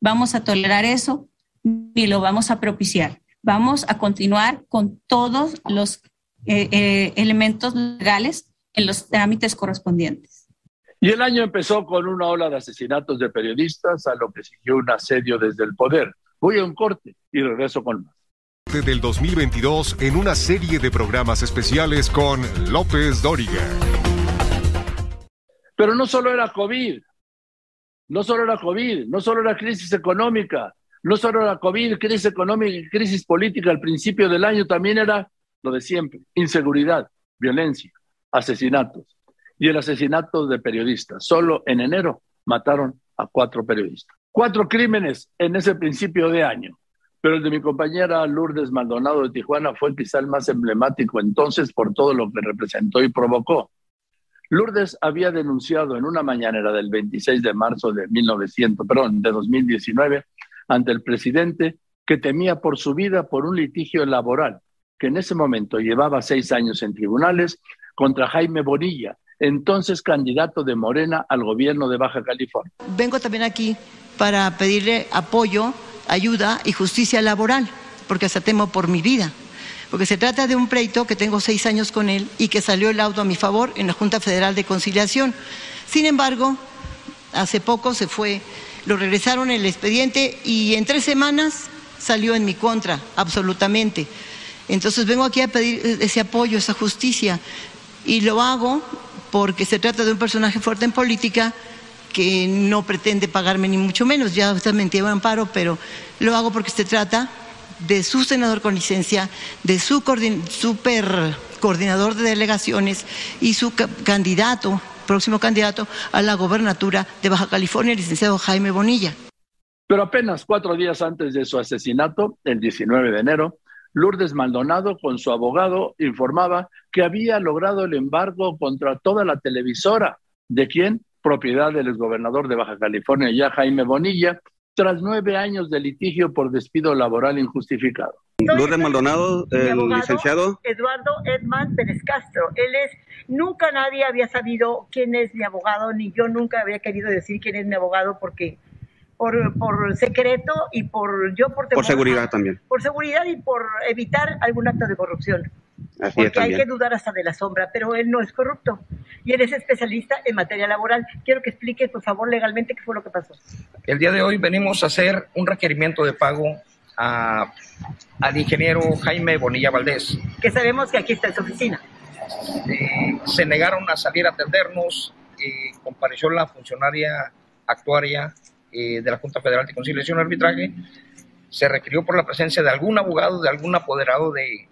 Vamos a tolerar eso ni lo vamos a propiciar. Vamos a continuar con todos los eh, eh, elementos legales en los trámites correspondientes. Y el año empezó con una ola de asesinatos de periodistas, a lo que siguió un asedio desde el poder. Voy a un corte y regreso con más. Del 2022 en una serie de programas especiales con López Dóriga. Pero no solo era COVID, no solo era COVID, no solo era crisis económica, no solo la COVID, crisis económica y crisis política al principio del año, también era lo de siempre, inseguridad, violencia, asesinatos y el asesinato de periodistas. Solo en enero mataron a cuatro periodistas. Cuatro crímenes en ese principio de año. Pero el de mi compañera Lourdes Maldonado de Tijuana fue quizá el más emblemático entonces por todo lo que representó y provocó. Lourdes había denunciado en una mañanera del 26 de marzo de 1900, perdón, de 2019 ante el presidente que temía por su vida por un litigio laboral que en ese momento llevaba seis años en tribunales contra Jaime Bonilla, entonces candidato de Morena al gobierno de Baja California. Vengo también aquí para pedirle apoyo, ayuda y justicia laboral, porque hasta temo por mi vida, porque se trata de un pleito que tengo seis años con él y que salió el auto a mi favor en la Junta Federal de Conciliación. Sin embargo, hace poco se fue lo regresaron el expediente y en tres semanas salió en mi contra, absolutamente. Entonces vengo aquí a pedir ese apoyo, esa justicia y lo hago porque se trata de un personaje fuerte en política que no pretende pagarme ni mucho menos. Ya me entiende amparo, pero lo hago porque se trata de su senador con licencia, de su super coordinador de delegaciones y su candidato, próximo candidato a la gobernatura de Baja California, el licenciado Jaime Bonilla. Pero apenas cuatro días antes de su asesinato, el 19 de enero, Lourdes Maldonado, con su abogado, informaba que había logrado el embargo contra toda la televisora. ¿De quién? Propiedad del exgobernador de Baja California, ya Jaime Bonilla, tras nueve años de litigio por despido laboral injustificado. Lourdes Maldonado, el licenciado. Eduardo Edman Pérez Castro. Él es, nunca nadie había sabido quién es mi abogado, ni yo nunca había querido decir quién es mi abogado porque por, por secreto y por yo por Por seguridad también. Por seguridad y por evitar algún acto de corrupción. Porque hay que dudar hasta de la sombra, pero él no es corrupto y él es especialista en materia laboral. Quiero que explique, por favor, legalmente qué fue lo que pasó. El día de hoy venimos a hacer un requerimiento de pago a, al ingeniero Jaime Bonilla Valdés. Que sabemos que aquí está en su oficina. Eh, se negaron a salir a atendernos, eh, compareció la funcionaria actuaria eh, de la Junta Federal de Conciliación y Arbitraje, se requirió por la presencia de algún abogado, de algún apoderado de,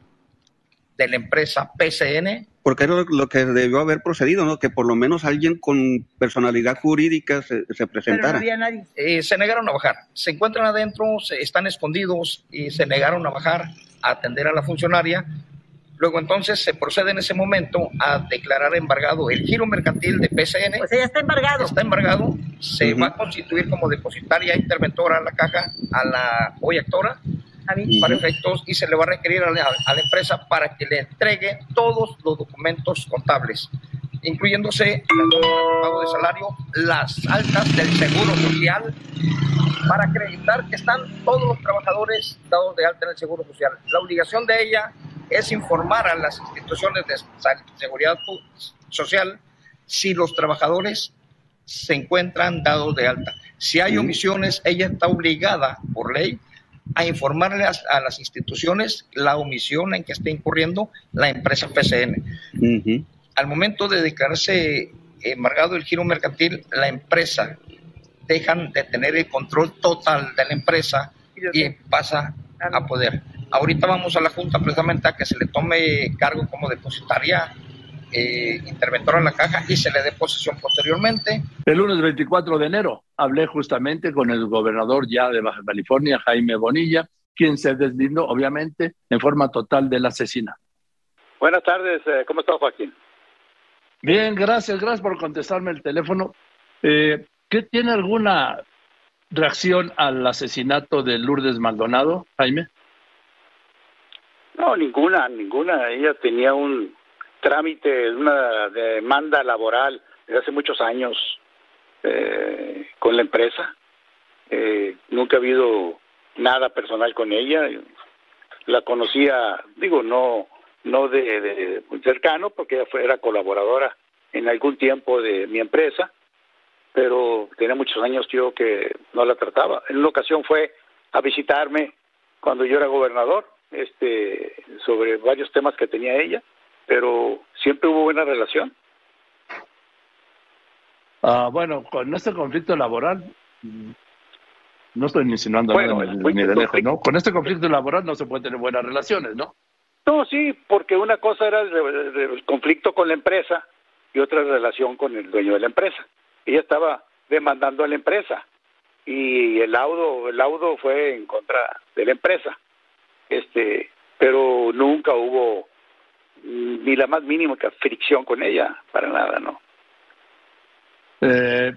de la empresa PCN. Porque era lo que debió haber procedido, ¿no? Que por lo menos alguien con personalidad jurídica se, presentara. Pero no había nadie. Eh, se negaron a bajar. Se encuentran adentro, se, están escondidos y se negaron a bajar a atender a la funcionaria Luego entonces se procede en ese momento a declarar embargado el giro mercantil de PCN. Pues ya está embargado. Está embargado, se va a constituir como depositaria interventora a la caja, a la hoy actora, para efectos, y se le va a requerir a la, empresa para que le entregue todos los documentos contables, incluyéndose el pago de salario, las altas del seguro social, para acreditar que están todos los trabajadores dados de alta en el seguro social. La obligación de ella es informar a las instituciones de seguridad social si los trabajadores se encuentran dados de alta. Si hay omisiones, ella está obligada por ley a informarle a, las instituciones la omisión en que está incurriendo la empresa PCN. Al momento de declararse embargado el giro mercantil, la empresa dejan de tener el control total de la empresa y pasa a poder. Ahorita vamos a la Junta precisamente a que se le tome cargo como depositaria eh, interventora en la caja y se le dé posesión posteriormente. El lunes 24 de enero hablé justamente con el gobernador ya de Baja California, Jaime Bonilla, quien se deslindó obviamente en forma total del asesinato. Buenas tardes, eh, ¿cómo está Joaquín? Bien, gracias, gracias por contestarme el teléfono. Eh, ¿Qué tiene alguna reacción al asesinato de Lourdes Maldonado, Jaime? No, ninguna, ninguna. Ella tenía un trámite, una demanda laboral desde hace muchos años eh, con la empresa. Eh, nunca ha habido nada personal con ella. La conocía, digo, no no de, de cercano, porque ella fue, era colaboradora en algún tiempo de mi empresa, pero tenía muchos años yo que no la trataba. En una ocasión fue a visitarme cuando yo era gobernador este, sobre varios temas que tenía ella, pero siempre hubo buena relación. Ah, bueno, con este conflicto laboral, no estoy insinuando nada ni de lejos, ¿no? Con este conflicto laboral no se puede tener buenas relaciones, ¿no? No, sí, porque una cosa era el, conflicto con la empresa y otra relación con el dueño de la empresa. Ella estaba demandando a la empresa y el laudo, el laudo fue en contra de la empresa este, pero nunca hubo ni la más mínima fricción con ella, para nada, ¿no? Eh,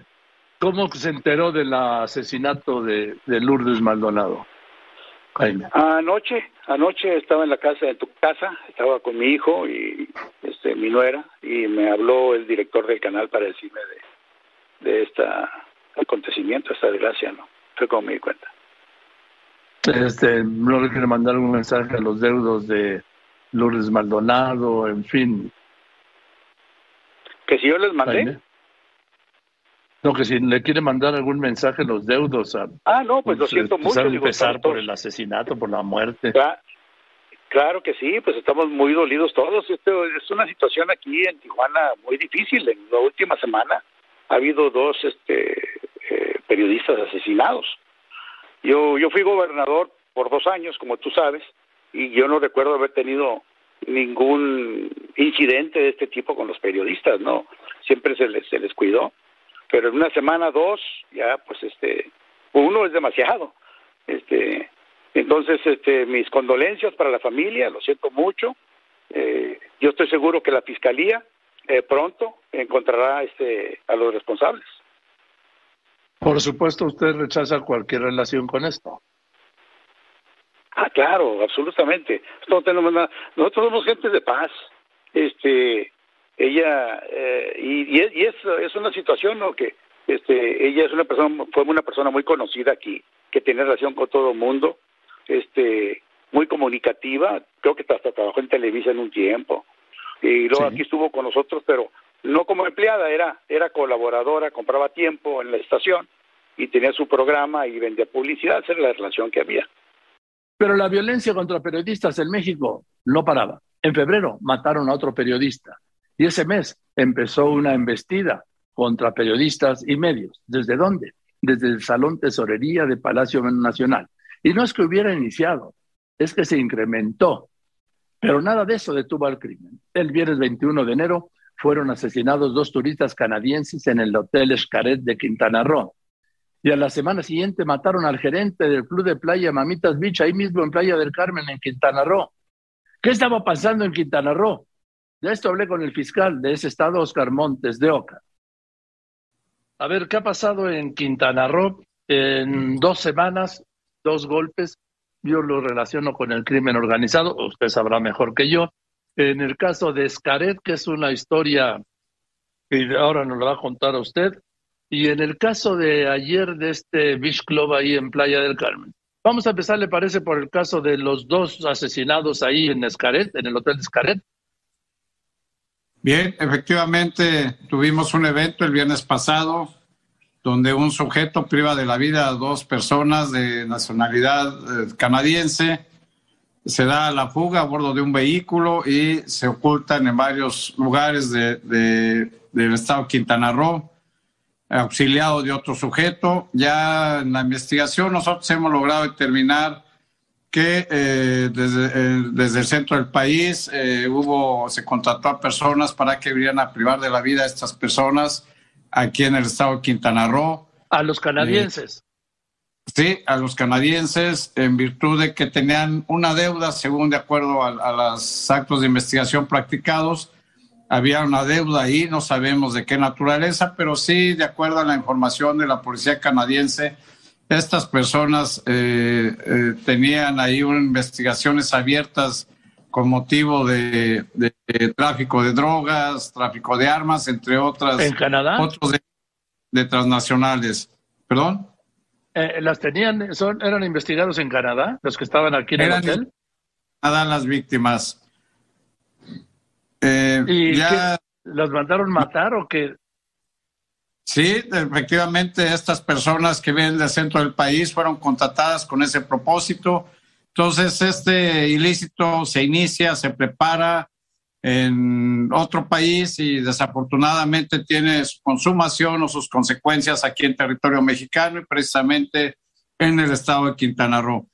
¿Cómo se enteró del asesinato de, Lourdes Maldonado? Anoche, anoche estaba en la casa de tu casa, estaba con mi hijo y este, mi nuera, y me habló el director del canal para decirme de, de este acontecimiento, esta desgracia, ¿no? Fue como me di cuenta. Este, no le quiere mandar un mensaje a los deudos de Lourdes Maldonado, en fin. ¿Que si yo les mandé? No, que si le quiere mandar algún mensaje a los deudos. ah, no, pues lo siento mucho. empezar por el asesinato, por la muerte. Claro que sí, pues estamos muy dolidos todos. Esto es una situación aquí en Tijuana muy difícil. En la última semana ha habido dos este, eh, periodistas asesinados. Yo, yo fui gobernador por dos años, como tú sabes, y yo no recuerdo haber tenido ningún incidente de este tipo con los periodistas, ¿no? Siempre se les, se les cuidó. Pero en una semana, dos, ya, pues, este, uno es demasiado. Este, entonces, este, mis condolencias para la familia, lo siento mucho. Eh, yo estoy seguro que la fiscalía eh, pronto encontrará este, a los responsables. Por supuesto, usted rechaza cualquier relación con esto. Ah, claro, absolutamente. No tenemos nada. Nosotros somos gente de paz. Este, ella eh, y, y, es, es, una situación ¿no? que este, ella es una persona, fue una persona muy conocida aquí, que tiene relación con todo el mundo este, muy comunicativa, creo que hasta trabajó en Televisa en un tiempo, y luego aquí estuvo con nosotros, pero no como empleada, era, era colaboradora, compraba tiempo en la estación y tenía su programa y vendía publicidad, esa era la relación que había. Pero la violencia contra periodistas en México no paraba. En febrero mataron a otro periodista y ese mes empezó una embestida contra periodistas y medios. ¿Desde dónde? Desde el Salón Tesorería de Palacio Nacional. Y no es que hubiera iniciado, es que se incrementó. Pero nada de eso detuvo al crimen. El viernes 21 de enero fueron asesinados dos turistas canadienses en el Hotel Escaret de Quintana Roo. Y a la semana siguiente mataron al gerente del club de playa Mamitas Beach, ahí mismo en Playa del Carmen, en Quintana Roo. ¿Qué estaba pasando en Quintana Roo? De esto hablé con el fiscal de ese estado, Oscar Montes de Oca. A ver, ¿qué ha pasado en Quintana Roo? En dos semanas dos golpes, yo lo relaciono con el crimen organizado, usted sabrá mejor que yo. En el caso de Escaret, que es una historia que ahora nos lo va a contar a usted, y en el caso de ayer de este Beach Club ahí en Playa del Carmen. Vamos a empezar, le parece, por el caso de los dos asesinados ahí en Escaret, en el Hotel Escaret. Bien, efectivamente tuvimos un evento el viernes pasado donde un sujeto priva de la vida a dos personas de nacionalidad eh, canadiense, se da la fuga a bordo de un vehículo y se ocultan en varios lugares de, del estado de Quintana Roo, auxiliado de otro sujeto. Ya en la investigación nosotros hemos logrado determinar que eh, desde, eh, desde, el centro del país hubo, se contrató a personas para que vinieran a privar de la vida a estas personas aquí en el estado de Quintana Roo. A los canadienses. Eh, sí, a los canadienses, en virtud de que tenían una deuda, según de acuerdo a, los actos de investigación practicados, había una deuda ahí, no sabemos de qué naturaleza, pero sí, de acuerdo a la información de la policía canadiense, estas personas eh, eh, tenían ahí unas investigaciones abiertas con motivo de, tráfico de drogas, tráfico de armas, entre otras. ¿En Canadá? Otros de, transnacionales. ¿Perdón? Eh, ¿Las tenían, son, eran investigados en Canadá, los que estaban aquí en el hotel? Canadá las víctimas. Eh, ¿Y ya... las mandaron matar o qué? Sí, efectivamente, estas personas que vienen del centro del país fueron contratadas con ese propósito entonces, este ilícito se inicia, se prepara en otro país y desafortunadamente tiene su consumación o sus consecuencias aquí en territorio mexicano y precisamente en el estado de Quintana Roo.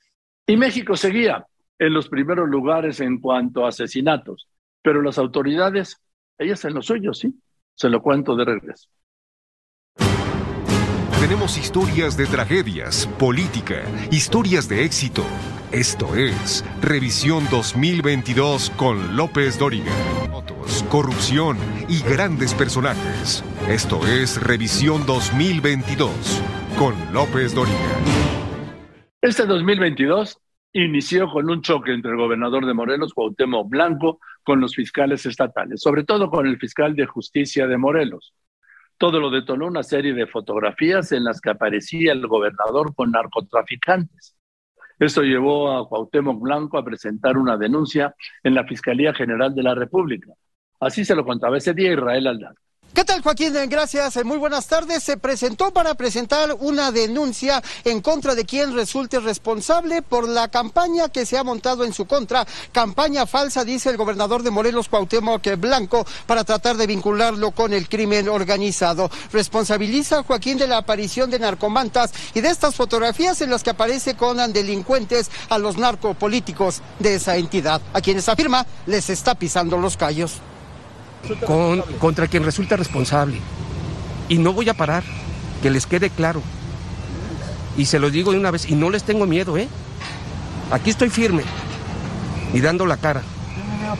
Y México seguía en los primeros lugares en cuanto a asesinatos, pero las autoridades, ellas en lo suyo, sí. Se lo cuento de regreso. Tenemos historias de tragedias, política, historias de éxito esto es Revisión 2022 con López Dóriga. Corrupción y grandes personajes. Esto es Revisión 2022 con López Dóriga. Este 2022 inició con un choque entre el gobernador de Morelos, Cuauhtémoc Blanco, con los fiscales estatales, sobre todo con el fiscal de justicia de Morelos. Todo lo detonó una serie de fotografías en las que aparecía el gobernador con narcotraficantes. Esto llevó a Cuauhtémoc Blanco a presentar una denuncia en la Fiscalía General de la República. Así se lo contaba ese día Israel Aldaz. ¿Qué tal, Joaquín? Gracias. Muy buenas tardes. Se presentó para presentar una denuncia en contra de quien resulte responsable por la campaña que se ha montado en su contra. Campaña falsa, dice el gobernador de Morelos, Cuauhtémoc Blanco, para tratar de vincularlo con el crimen organizado. Responsabiliza a Joaquín de la aparición de narcomantas y de estas fotografías en las que aparece con delincuentes a los narcopolíticos de esa entidad, a quienes afirma les está pisando los callos con, contra quien resulta responsable. Y no voy a parar, que les quede claro. Y se lo digo de una vez, y no les tengo miedo, ¿eh? Aquí estoy firme y dando la cara.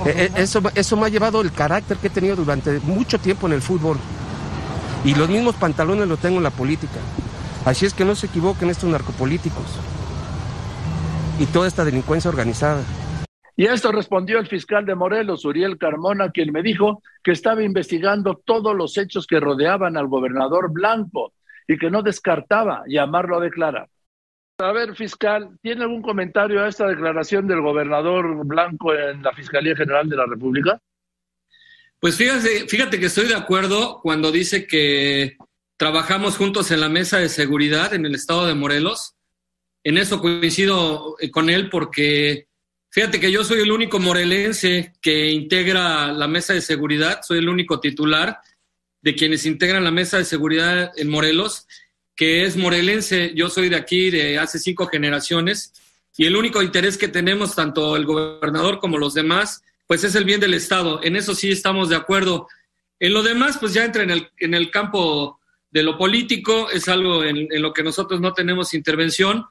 Eh, eh, eso, eso me ha llevado el carácter que he tenido durante mucho tiempo en el fútbol. Y los mismos pantalones los tengo en la política. Así es que no se equivoquen estos narcopolíticos y toda esta delincuencia organizada. Y a esto respondió el fiscal de Morelos, Uriel Carmona, quien me dijo que estaba investigando todos los hechos que rodeaban al gobernador Blanco y que no descartaba llamarlo a declarar. A ver, fiscal, ¿tiene algún comentario a esta declaración del gobernador Blanco en la Fiscalía General de la República? Pues fíjate, fíjate que estoy de acuerdo cuando dice que trabajamos juntos en la mesa de seguridad en el estado de Morelos. En eso coincido con él porque Fíjate que yo soy el único morelense que integra la mesa de seguridad, soy el único titular de quienes integran la mesa de seguridad en Morelos, que es morelense. Yo soy de aquí de hace cinco generaciones y el único interés que tenemos, tanto el gobernador como los demás, pues es el bien del Estado. En eso sí estamos de acuerdo. En lo demás, pues ya entra en el, en el campo de lo político, es algo en lo que nosotros no tenemos intervención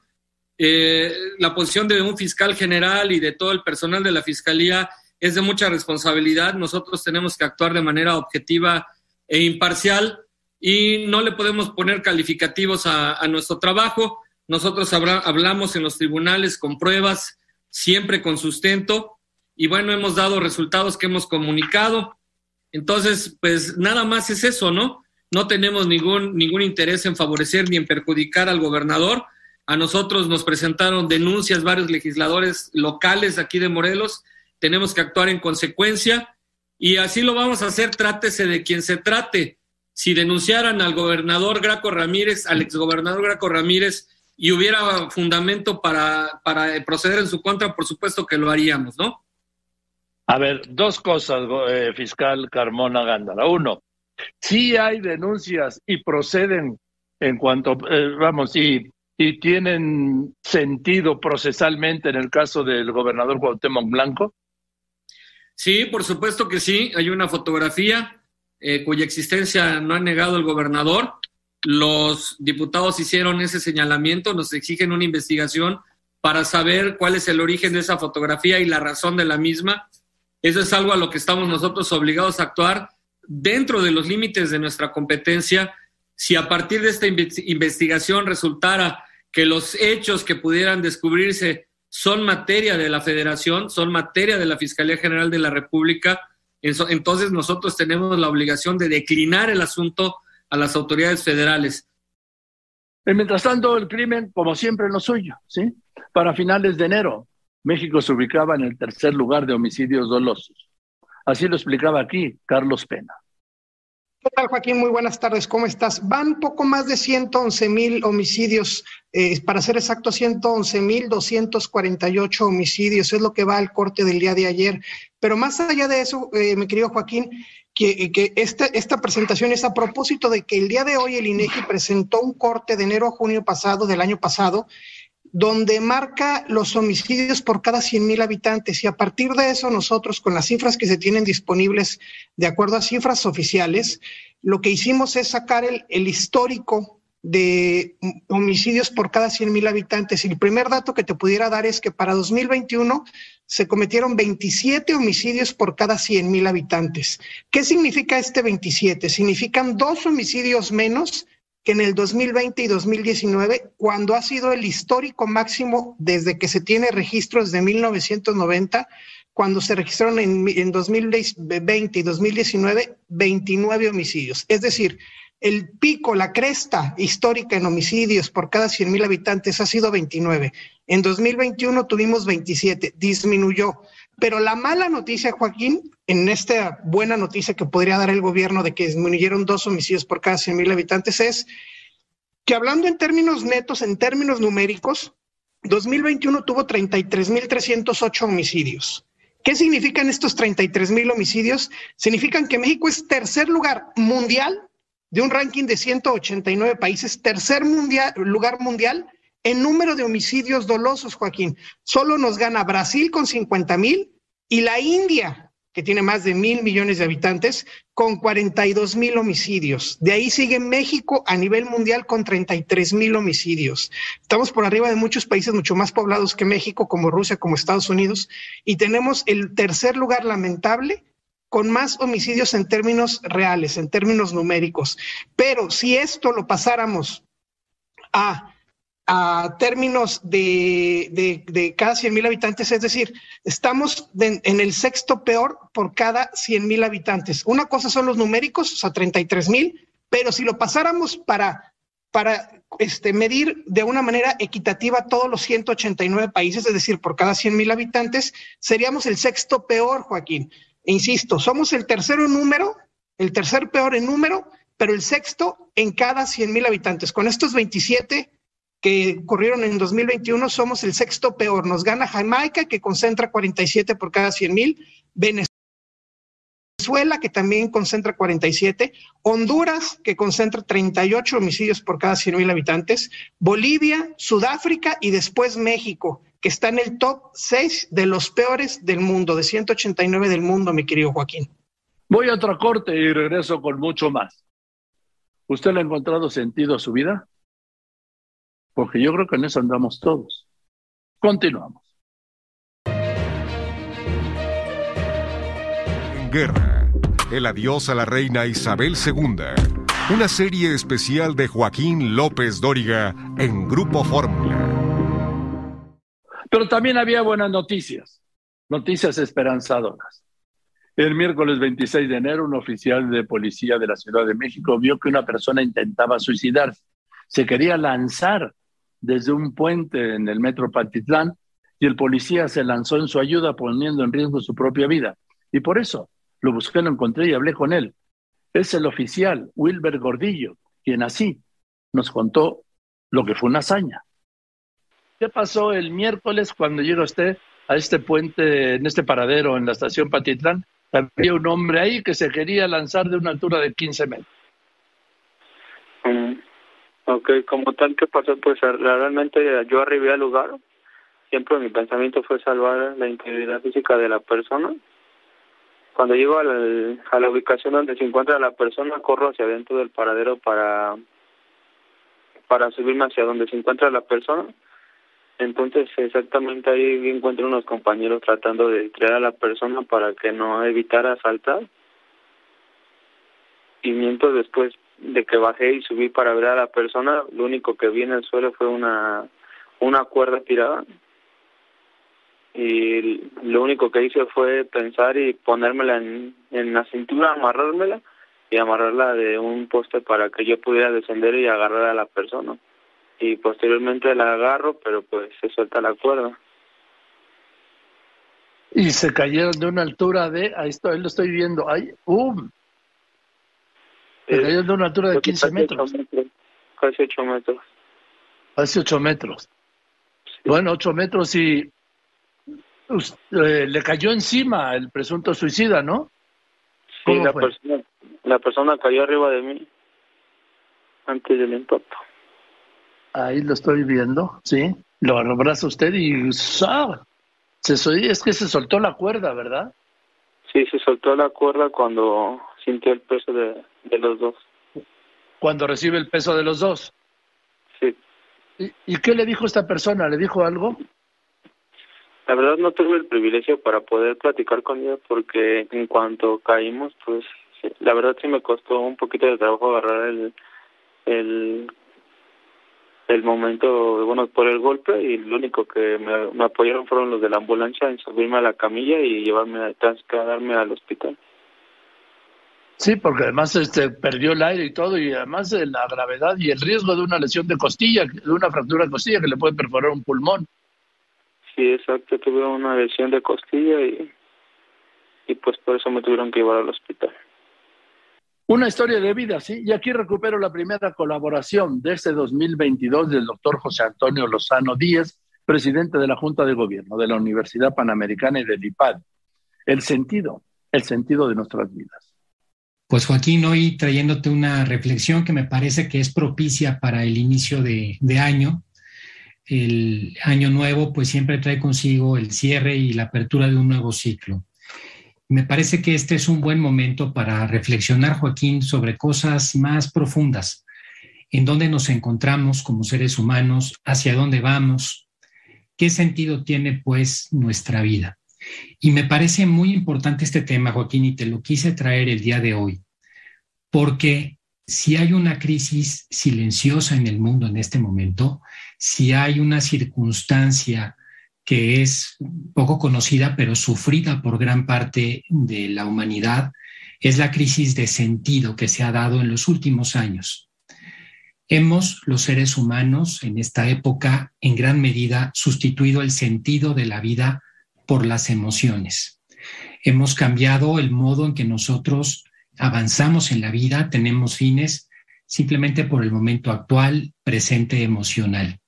eh, la posición de un fiscal general y de todo el personal de la fiscalía es de mucha responsabilidad. Nosotros tenemos que actuar de manera objetiva e imparcial y no le podemos poner calificativos a, nuestro trabajo. Nosotros hablamos en los tribunales con pruebas, siempre con sustento y bueno, hemos dado resultados que hemos comunicado. Entonces, pues nada más es eso, ¿no? No tenemos ningún, ningún interés en favorecer ni en perjudicar al gobernador a nosotros nos presentaron denuncias varios legisladores locales aquí de Morelos. Tenemos que actuar en consecuencia y así lo vamos a hacer, trátese de quien se trate. Si denunciaran al gobernador Graco Ramírez, al exgobernador Graco Ramírez, y hubiera fundamento para, para proceder en su contra, por supuesto que lo haríamos, ¿no? A ver, dos cosas, eh, fiscal Carmona Gándara. Uno, si hay denuncias y proceden en cuanto, eh, vamos, y y tienen sentido procesalmente en el caso del gobernador Cuauhtémoc Blanco? Sí, por supuesto que sí. Hay una fotografía eh, cuya existencia no ha negado el gobernador. Los diputados hicieron ese señalamiento, nos exigen una investigación para saber cuál es el origen de esa fotografía y la razón de la misma. Eso es algo a lo que estamos nosotros obligados a actuar dentro de los límites de nuestra competencia si a partir de esta investigación resultara que los hechos que pudieran descubrirse son materia de la Federación, son materia de la Fiscalía General de la República, entonces nosotros tenemos la obligación de declinar el asunto a las autoridades federales. mientras tanto, el crimen, como siempre, lo suyo, ¿sí? Para finales de enero, México se ubicaba en el tercer lugar de homicidios dolosos. Así lo explicaba aquí Carlos Pena. ¿Qué Joaquín? Muy buenas tardes, ¿cómo estás? Van poco más de 111 mil homicidios, eh, para ser exacto, 111 mil 248 homicidios, es lo que va al corte del día de ayer. Pero más allá de eso, eh, mi querido Joaquín, que, que esta, esta presentación es a propósito de que el día de hoy el INEGI presentó un corte de enero a junio pasado, del año pasado, donde marca los homicidios por cada 100 mil habitantes. Y a partir de eso, nosotros, con las cifras que se tienen disponibles, de acuerdo a cifras oficiales, lo que hicimos es sacar el, el histórico de homicidios por cada 100 mil habitantes. Y el primer dato que te pudiera dar es que para 2021 se cometieron 27 homicidios por cada 100 mil habitantes. ¿Qué significa este 27? Significan dos homicidios menos que en el 2020 y 2019, cuando ha sido el histórico máximo desde que se tiene registros de 1990, cuando se registraron en, en 2020 y 2019 29 homicidios. Es decir, el pico, la cresta histórica en homicidios por cada 100 mil habitantes ha sido 29. En 2021 tuvimos 27, disminuyó. Pero la mala noticia, Joaquín, en esta buena noticia que podría dar el gobierno de que disminuyeron dos homicidios por cada 100 mil habitantes es que hablando en términos netos, en términos numéricos, 2021 tuvo 33.308 homicidios. ¿Qué significan estos 33.000 homicidios? Significan que México es tercer lugar mundial de un ranking de 189 países, tercer mundial, lugar mundial en número de homicidios dolosos, Joaquín. Solo nos gana Brasil con 50.000 y la India que tiene más de mil millones de habitantes, con 42 mil homicidios. De ahí sigue México a nivel mundial con 33 mil homicidios. Estamos por arriba de muchos países mucho más poblados que México, como Rusia, como Estados Unidos, y tenemos el tercer lugar lamentable con más homicidios en términos reales, en términos numéricos. Pero si esto lo pasáramos a a términos de, de, cada 100 mil habitantes, es decir, estamos en el sexto peor por cada 100 mil habitantes. Una cosa son los numéricos, o sea, 33 mil, pero si lo pasáramos para, para este, medir de una manera equitativa todos los 189 países, es decir, por cada 100 mil habitantes, seríamos el sexto peor, Joaquín. E insisto, somos el tercero en número, el tercer peor en número, pero el sexto en cada 100 mil habitantes. Con estos 27 que ocurrieron en 2021, somos el sexto peor. Nos gana Jamaica, que concentra 47 por cada 100 mil, Venezuela, que también concentra 47, Honduras, que concentra 38 homicidios por cada 100 mil habitantes, Bolivia, Sudáfrica y después México, que está en el top 6 de los peores del mundo, de 189 del mundo, mi querido Joaquín. Voy a otra corte y regreso con mucho más. ¿Usted le ha encontrado sentido a su vida? Porque yo creo que en eso andamos todos. Continuamos. En guerra, el adiós a la reina Isabel II. Una serie especial de Joaquín López Dóriga en Grupo Fórmula. Pero también había buenas noticias, noticias esperanzadoras. El miércoles 26 de enero, un oficial de policía de la Ciudad de México vio que una persona intentaba suicidarse. Se quería lanzar desde un puente en el metro Patitlán y el policía se lanzó en su ayuda poniendo en riesgo su propia vida. Y por eso lo busqué, lo encontré y hablé con él. Es el oficial Wilber Gordillo, quien así nos contó lo que fue una hazaña. ¿Qué pasó el miércoles cuando llegó usted a este puente, en este paradero, en la estación Patitlán? Había un hombre ahí que se quería lanzar de una altura de 15 metros. Mm. Ok, como tal que pasó, pues realmente yo arribé al lugar, siempre mi pensamiento fue salvar la integridad física de la persona. Cuando llego a la, a la ubicación donde se encuentra la persona, corro hacia adentro del paradero para, para subirme hacia donde se encuentra la persona. Entonces, exactamente ahí encuentro unos compañeros tratando de traer a la persona para que no evitara saltar. Y mientras después de que bajé y subí para ver a la persona, lo único que vi en el suelo fue una, una cuerda tirada. Y lo único que hice fue pensar y ponérmela en, en la cintura, amarrármela y amarrarla de un poste para que yo pudiera descender y agarrar a la persona. Y posteriormente la agarro, pero pues se suelta la cuerda. Y se cayeron de una altura de, ahí estoy, lo estoy viendo, ahí, ¡um! De una altura de 15 metros. Casi 8 metros. Casi 8 metros. Bueno, 8 metros y eh, le cayó encima el presunto suicida, ¿no? Sí, la persona, la persona cayó arriba de mí antes del impacto. Ahí lo estoy viendo, sí. Lo abraza usted y ¡ah! se es que se soltó la cuerda, ¿verdad? Sí, se soltó la cuerda cuando sintió el peso de, de los dos. Cuando recibe el peso de los dos. Sí. ¿Y, qué le dijo esta persona? ¿Le dijo algo? La verdad no tuve el privilegio para poder platicar con ella porque en cuanto caímos, pues la verdad sí me costó un poquito de trabajo agarrar el, el, el momento, bueno, por el golpe y lo único que me, me apoyaron fueron los de la ambulancia en subirme a la camilla y llevarme, a trasladarme al hospital. Sí, porque además este, perdió el aire y todo, y además de la gravedad y el riesgo de una lesión de costilla, de una fractura de costilla que le puede perforar un pulmón. Sí, exacto, tuve una lesión de costilla y, y pues por eso me tuvieron que llevar al hospital. Una historia de vida, sí. Y aquí recupero la primera colaboración de este 2022 del doctor José Antonio Lozano Díez, presidente de la Junta de Gobierno de la Universidad Panamericana y del IPAD. El sentido, el sentido de nuestras vidas. Pues Joaquín, hoy trayéndote una reflexión que me parece que es propicia para el inicio de, año. El año nuevo pues siempre trae consigo el cierre y la apertura de un nuevo ciclo. Me parece que este es un buen momento para reflexionar, Joaquín, sobre cosas más profundas, en dónde nos encontramos como seres humanos, hacia dónde vamos, qué sentido tiene pues nuestra vida. Y me parece muy importante este tema, Joaquín, y te lo quise traer el día de hoy, porque si hay una crisis silenciosa en el mundo en este momento, si hay una circunstancia que es poco conocida, pero sufrida por gran parte de la humanidad, es la crisis de sentido que se ha dado en los últimos años. Hemos, los seres humanos, en esta época, en gran medida, sustituido el sentido de la vida por las emociones. Hemos cambiado el modo en que nosotros avanzamos en la vida, tenemos fines simplemente por el momento actual, presente emocional.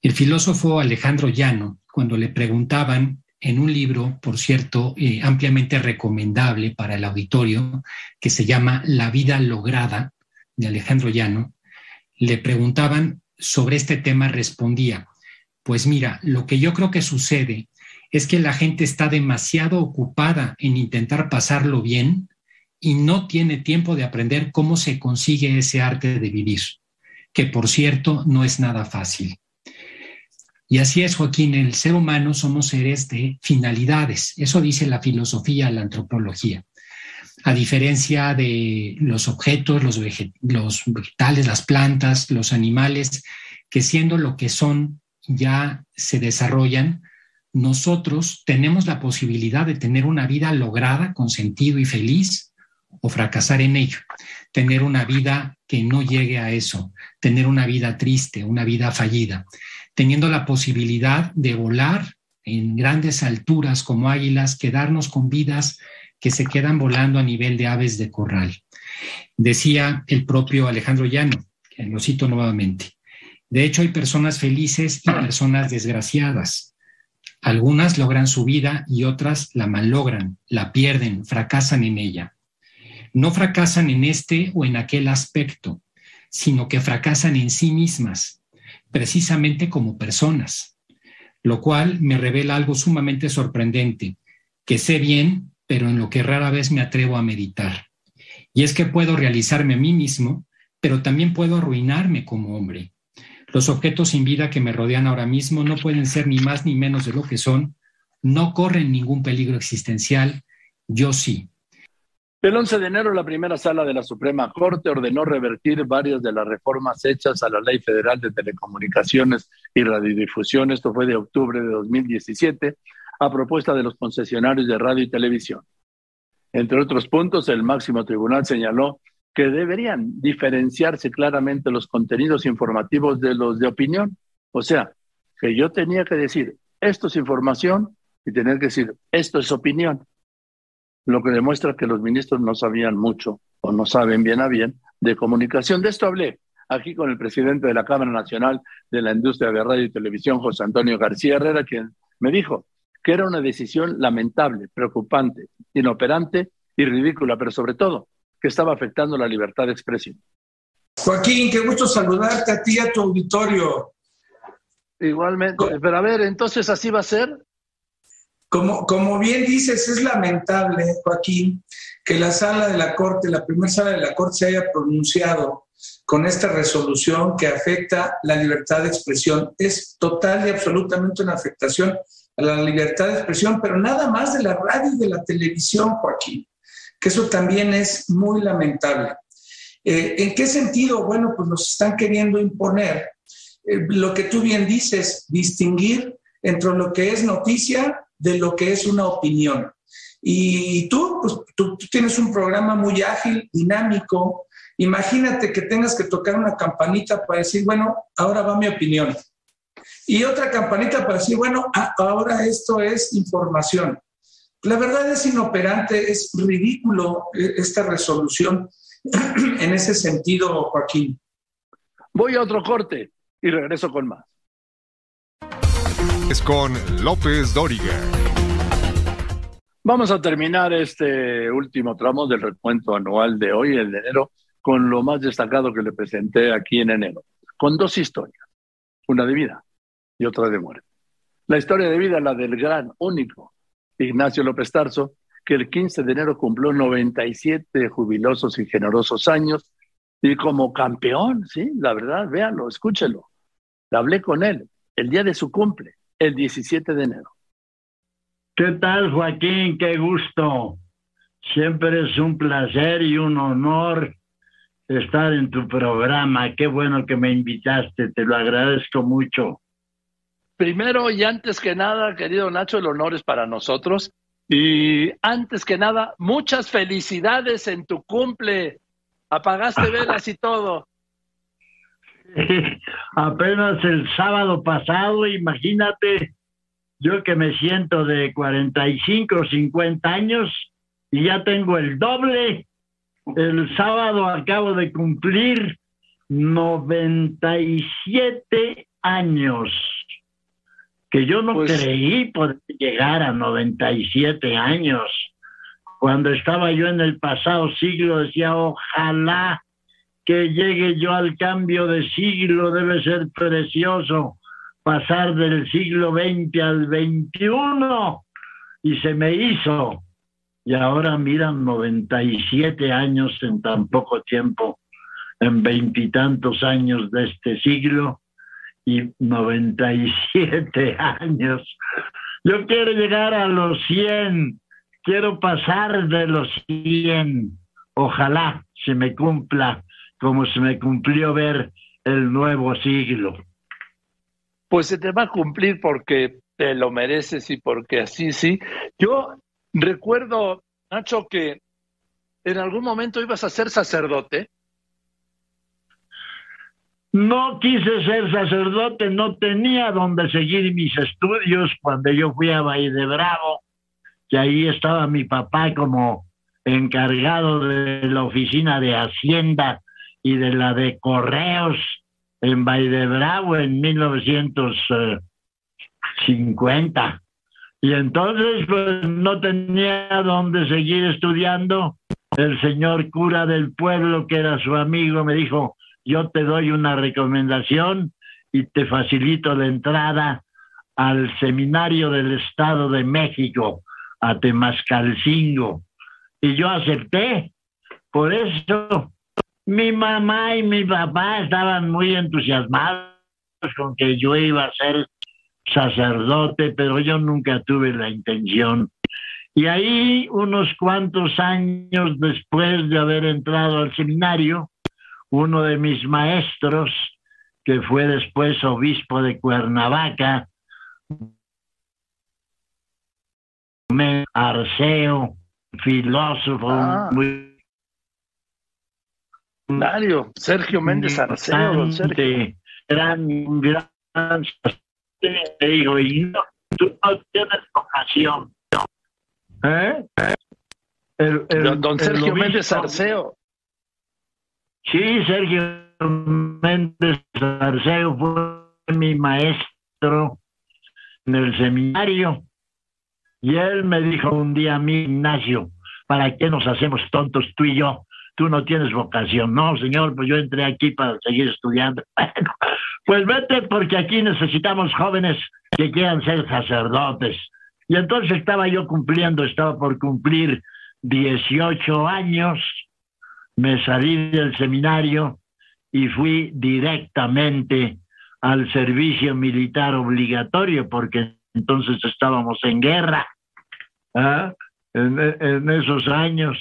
El filósofo Alejandro Llano, cuando le preguntaban en un libro, por cierto, eh, ampliamente recomendable para el auditorio, que se llama La vida lograda, de Alejandro Llano, le preguntaban sobre este tema, respondía, pues mira, lo que yo creo que sucede es que la gente está demasiado ocupada en intentar pasarlo bien y no tiene tiempo de aprender cómo se consigue ese arte de vivir, que por cierto no es nada fácil. Y así es, Joaquín, el ser humano somos seres de finalidades. Eso dice la filosofía, la antropología. A diferencia de los objetos, los, vegetales, las plantas, los animales, que siendo lo que son ya se desarrollan, nosotros tenemos la posibilidad de tener una vida lograda con sentido y feliz o fracasar en ello, tener una vida que no llegue a eso, tener una vida triste, una vida fallida teniendo la posibilidad de volar en grandes alturas como águilas, quedarnos con vidas que se quedan volando a nivel de aves de corral. Decía el propio Alejandro Llano, que lo cito nuevamente. De hecho, hay personas felices y personas desgraciadas. Algunas logran su vida y otras la malogran, la pierden, fracasan en ella. No fracasan en este o en aquel aspecto, sino que fracasan en sí mismas, precisamente como personas, lo cual me revela algo sumamente sorprendente, que sé bien, pero en lo que rara vez me atrevo a meditar. Y es que puedo realizarme a mí mismo, pero también puedo arruinarme como hombre. Los objetos sin vida que me rodean ahora mismo no pueden ser ni más ni menos de lo que son, no corren ningún peligro existencial, yo sí. El 11 de enero, la primera sala de la Suprema Corte ordenó revertir varias de las reformas hechas a la Ley Federal de Telecomunicaciones y Radiodifusión. Esto fue de octubre de 2017, a propuesta de los concesionarios de radio y televisión. Entre otros puntos, el máximo tribunal señaló que deberían diferenciarse claramente los contenidos informativos de los de opinión. O sea, que yo tenía que decir, esto es información y tener que decir, esto es opinión lo que demuestra que los ministros no sabían mucho o no saben bien a bien de comunicación. De esto hablé aquí con el presidente de la Cámara Nacional de la Industria de Radio y Televisión, José Antonio García Herrera, quien me dijo que era una decisión lamentable, preocupante, inoperante y ridícula, pero sobre todo que estaba afectando la libertad de expresión. Joaquín, qué gusto saludarte a ti y a tu auditorio. Igualmente, pero a ver, entonces así va a ser. Como, como bien dices, es lamentable, Joaquín, que la sala de la Corte, la primera sala de la Corte se haya pronunciado con esta resolución que afecta la libertad de expresión. Es total y absolutamente una afectación a la libertad de expresión, pero nada más de la radio y de la televisión, Joaquín, eso también es muy lamentable. Eh, ¿En qué sentido? Bueno, pues nos están queriendo imponer eh, lo que tú bien dices, distinguir entre lo que es noticia de lo que es una opinión. Y tú, pues, tú, tienes un programa muy ágil, dinámico. Imagínate que tengas que tocar una campanita para decir, bueno, ahora va mi opinión. Y otra campanita para decir, bueno, ah, ahora esto es información. La verdad es inoperante, es ridículo eh, esta resolución en ese sentido, Joaquín. Voy a otro corte y regreso con más. Es con López Dóriga. Vamos a terminar este último tramo del recuento anual de hoy, el de enero, con lo más destacado que le presenté aquí en enero, con dos historias, una de vida y otra de muerte. La historia de vida, la del gran, único Ignacio López Tarso, que el 15 de enero cumplió 97 jubilosos y generosos años, y como campeón, sí, la verdad, véanlo, escúchelo. Hablé con él el día de su cumple, el 17 de enero. ¿Qué tal, Joaquín? Qué gusto. Siempre es un placer y un honor estar en tu programa. Qué bueno que me invitaste, te lo agradezco mucho. Primero y antes que nada, querido Nacho, el honor es para nosotros. Y antes que nada, muchas felicidades en tu cumple. Apagaste velas y todo. Apenas el sábado pasado, imagínate, yo que me siento de 45 o 50 años y ya tengo el doble. El sábado acabo de cumplir 97 años, que yo no pues creí poder llegar a 97 años. Cuando estaba yo en el pasado siglo decía, ojalá que llegue yo al cambio de siglo, debe ser precioso pasar del siglo XX al XXI y se me hizo. Y ahora miran 97 años en tan poco tiempo, en veintitantos años de este siglo y 97 años. Yo quiero llegar a los 100, quiero pasar de los 100. Ojalá se me cumpla como se me cumplió ver el nuevo siglo pues se te va a cumplir porque te lo mereces y porque así sí. Yo recuerdo, Nacho, que en algún momento ibas a ser sacerdote. No quise ser sacerdote, no tenía donde seguir mis estudios cuando yo fui a Valle de Bravo, que ahí estaba mi papá como encargado de la oficina de Hacienda y de la de Correos en Valle Bravo en 1950. Y entonces pues no tenía dónde seguir estudiando. El señor cura del pueblo, que era su amigo, me dijo, yo te doy una recomendación y te facilito la entrada al seminario del Estado de México, a Temascalcingo. Y yo acepté. Por eso mi mamá y mi papá estaban muy entusiasmados con que yo iba a ser sacerdote, pero yo nunca tuve la intención. Y ahí, unos cuantos años después de haber entrado al seminario, uno de mis maestros, que fue después obispo de Cuernavaca, Arceo, filósofo ah. muy Mario, Sergio Méndez Arceo, Sergio. Gran, gran, digo, y no, tú no tienes vocación. ¿Eh? El, el, don Sergio Méndez Arceo. Sí, Sergio Méndez Arceo fue mi maestro en el seminario. Y él me dijo un día a mí, Ignacio, ¿para qué nos hacemos tontos tú y yo? tú no tienes vocación. No, señor, pues yo entré aquí para seguir estudiando. Bueno, pues vete porque aquí necesitamos jóvenes que quieran ser sacerdotes. Y entonces estaba yo cumpliendo, estaba por cumplir 18 años, me salí del seminario y fui directamente al servicio militar obligatorio porque entonces estábamos en guerra ¿ah? en, en esos años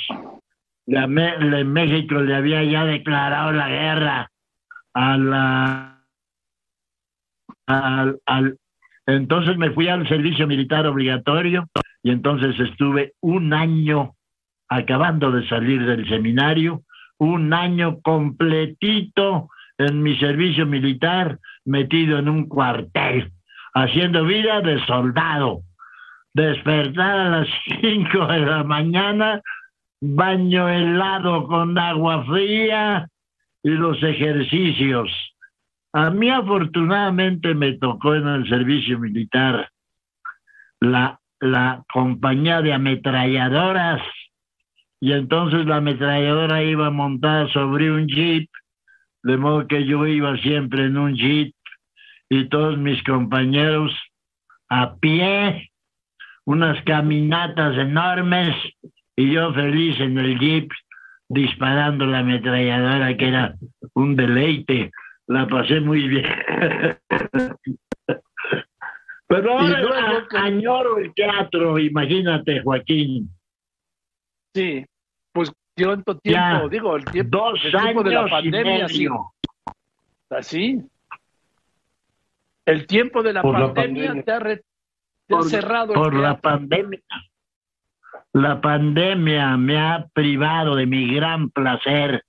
la, México le había ya declarado la guerra a la al, al, entonces me fui al servicio militar obligatorio y entonces estuve un año acabando de salir del seminario, un año completito en mi servicio militar, metido en un cuartel, haciendo vida de soldado. Despertar a las cinco de la mañana, baño helado con agua fría y los ejercicios. A mí afortunadamente me tocó en el servicio militar la, la compañía de ametralladoras y entonces la ametralladora iba montada sobre un jeep, de modo que yo iba siempre en un jeep y todos mis compañeros a pie, unas caminatas enormes y yo feliz en el jeep disparando la ametralladora que era un deleite, la pasé muy bien. Pero ahora añoro el teatro, imagínate, Joaquín. Sí, tanto tiempo, digo, el tiempo, dos el tiempo de la años pandemia, sí. Así. El tiempo de la pandemia, te ha, re- te ha Por- cerrado el por la pandemia. La pandemia me ha privado de mi gran placer,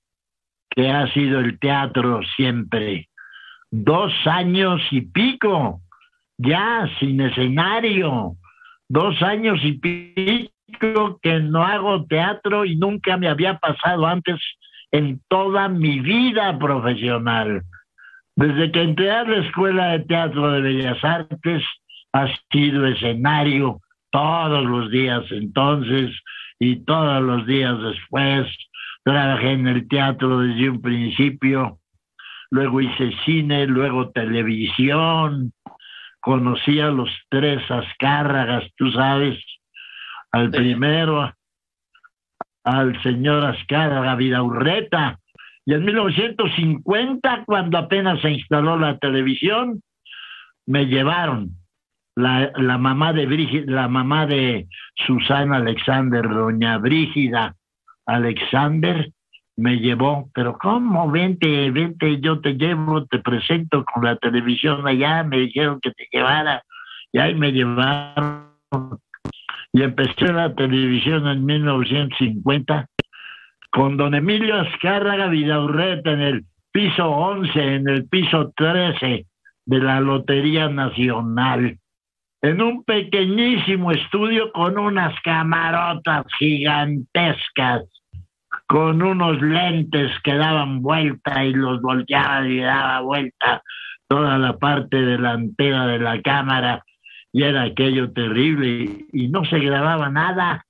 que ha sido el teatro siempre. Dos años y pico, ya sin escenario. Dos años y pico que no hago teatro y nunca me había pasado antes en toda mi vida profesional. Desde que entré a la Escuela de Teatro de Bellas Artes, ha sido escenario todos los días entonces y todos los días después. Trabajé en el teatro desde un principio, luego hice cine, luego televisión, conocí a los tres Azcárragas, tú sabes, al primero, al señor Azcárraga Vidaurreta, y en 1950, cuando apenas se instaló la televisión, me llevaron la, la mamá de Brígida, la mamá de Susana Alexander, doña Brígida Alexander, me llevó, pero ¿cómo? Vente, vente, yo te llevo, te presento con la televisión allá, me dijeron que te llevara, y ahí me llevaron. Y empecé la televisión en 1950 con don Emilio Azcárraga Vidaurreta en el piso 11, en el piso 13 de la Lotería Nacional, en un pequeñísimo estudio con unas camarotas gigantescas, con unos lentes que daban vuelta y los volteaban y daba vuelta toda la parte delantera de la cámara y era aquello terrible y no se grababa nada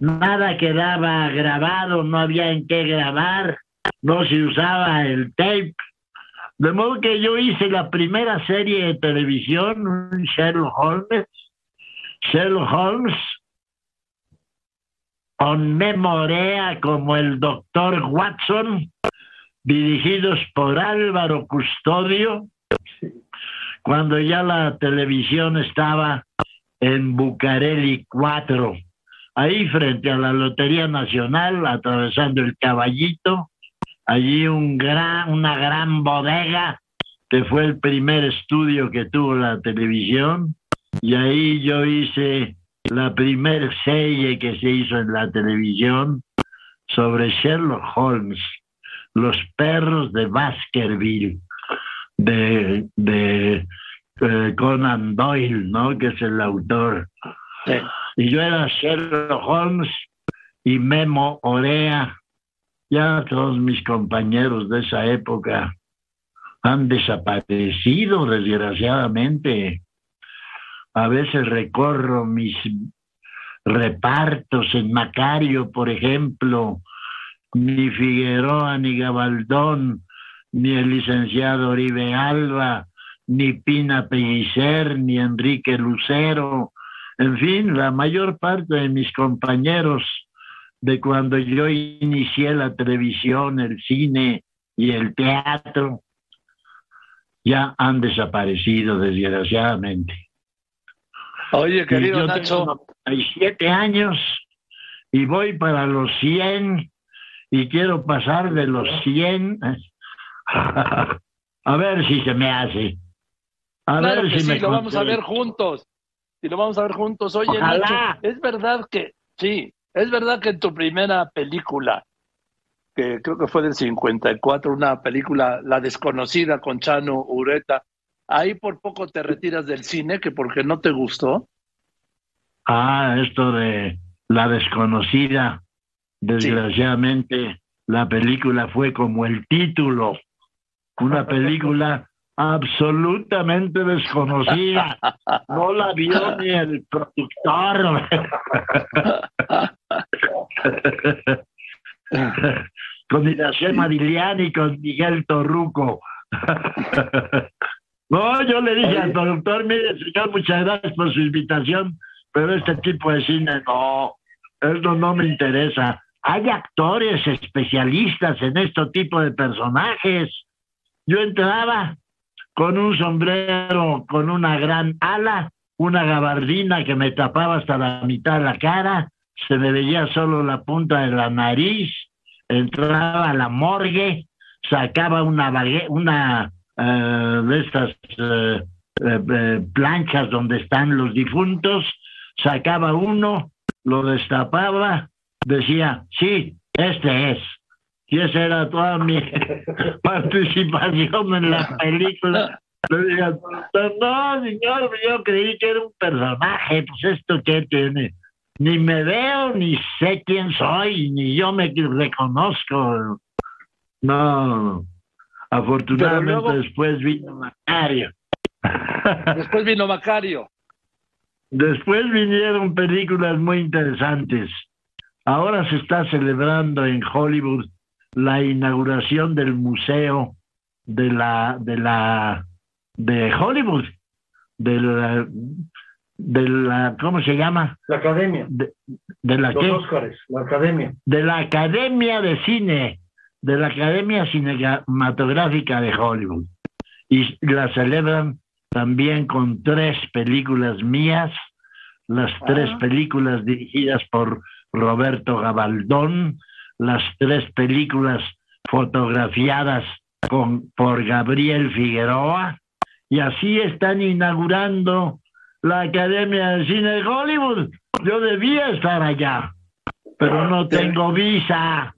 nada quedaba grabado, no había en qué grabar, no se usaba el tape. De modo que yo hice la primera serie de televisión, un Sherlock Holmes, Sherlock Holmes, con memoria como el doctor Watson, dirigidos por Álvaro Custodio, cuando ya la televisión estaba en Bucareli 4 ahí frente a la Lotería Nacional, atravesando el caballito, allí un gran, una gran bodega, que fue el primer estudio que tuvo la televisión, y ahí yo hice la primer serie que se hizo en la televisión sobre Sherlock Holmes, los perros de Baskerville, de, de eh, Conan Doyle, ¿no? Que es el autor. Y yo era Sherlock Holmes y Memo Orea. Ya todos mis compañeros de esa época han desaparecido, desgraciadamente. A veces recorro mis repartos en Macario, por ejemplo, ni Figueroa, ni Gabaldón, ni el licenciado Oribe Alba, ni Pina Pellicer, ni Enrique Lucero, en fin, la mayor parte de mis compañeros de cuando yo inicié la televisión, el cine y el teatro, ya han desaparecido, desgraciadamente. Oye, querido Y yo Nacho. tengo 97 años y voy para los 100 y quiero pasar de los 100 a ver si se me hace. A claro ver que si sí, me lo vamos a ver juntos. Y lo vamos a ver juntos. Oye. Nacho, es verdad que, sí, es verdad que en tu primera película, que creo que fue del 54, una película La desconocida con Chano Ureta. Ahí por poco te retiras del cine, que porque no te gustó. Ah, esto de La desconocida. Desgraciadamente, la película fue como el título, una película absolutamente desconocida. No la vio ni el productor. con Iracema Madigliani y con Miguel Torruco. no, yo le dije al productor, mire, señor, muchas gracias por su invitación, pero este tipo de cine no, eso no me interesa. Hay actores especialistas en este tipo de personajes. Yo entraba con un sombrero con una gran ala, una gabardina que me tapaba hasta la mitad de la cara, se me veía solo la punta de la nariz, entraba a la morgue, sacaba una, una eh, de estas eh, eh, planchas donde están los difuntos, sacaba uno, lo destapaba, decía, sí, este es. Y esa era toda mi participación en la película. Le dije, no, señor, yo creí que era un personaje, pues esto qué tiene ni me veo, ni sé quién soy, ni yo me reconozco. No, afortunadamente después vino Macario. Después vino Macario. Después vinieron películas muy interesantes. Ahora se está celebrando en Hollywood la inauguración del museo de la de la de Hollywood, de la, de la, ¿cómo se llama? La academia. De, la Los la academia. De la academia de cine, de la academia cinematográfica de Hollywood. Y la celebran también con tres películas mías, las tres ah. películas dirigidas por Roberto Gabaldón, las tres películas fotografiadas con, por Gabriel Figueroa, y así están inaugurando la Academia de Cine de Hollywood. Yo debía estar allá, pero no tengo visa.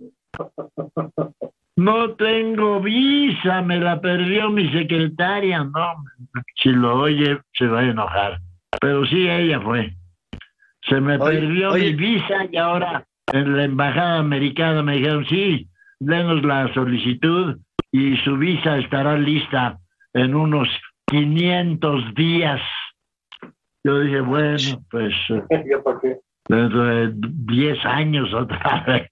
No tengo visa, me la perdió mi secretaria, no. Si lo oye, se va a enojar. Pero sí, ella fue. Se me perdió mi visa y ahora en la embajada americana me dijeron, sí, denos la solicitud y su visa estará lista en unos 500 días. Yo dije, bueno, pues dentro de 10 años otra vez,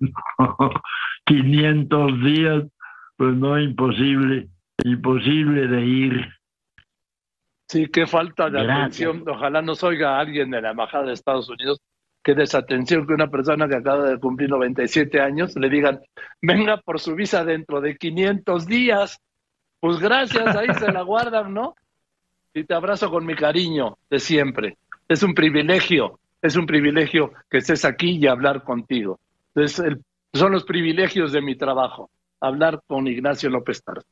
500 días, pues no, imposible, imposible de ir. Sí, qué falta de atención. Ojalá nos oiga alguien de la Embajada de Estados Unidos qué desatención que una persona que acaba de cumplir 97 años le digan, venga por su visa dentro de 500 días. Pues gracias, ahí se la guardan, ¿no? y te abrazo con mi cariño de siempre. Es un privilegio, es un privilegio que estés aquí y hablar contigo. Son los privilegios de mi trabajo, hablar con Ignacio López Tarso.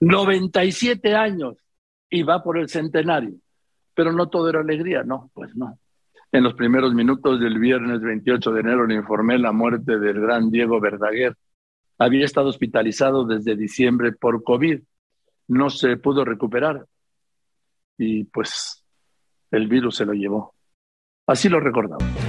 97 años y va por el centenario, pero no todo era alegría, no, pues no. En los primeros minutos del viernes 28 de enero le informé la muerte del gran Diego Verdaguer. Había estado hospitalizado desde diciembre por COVID. No se pudo recuperar y pues el virus se lo llevó. Así lo recordamos.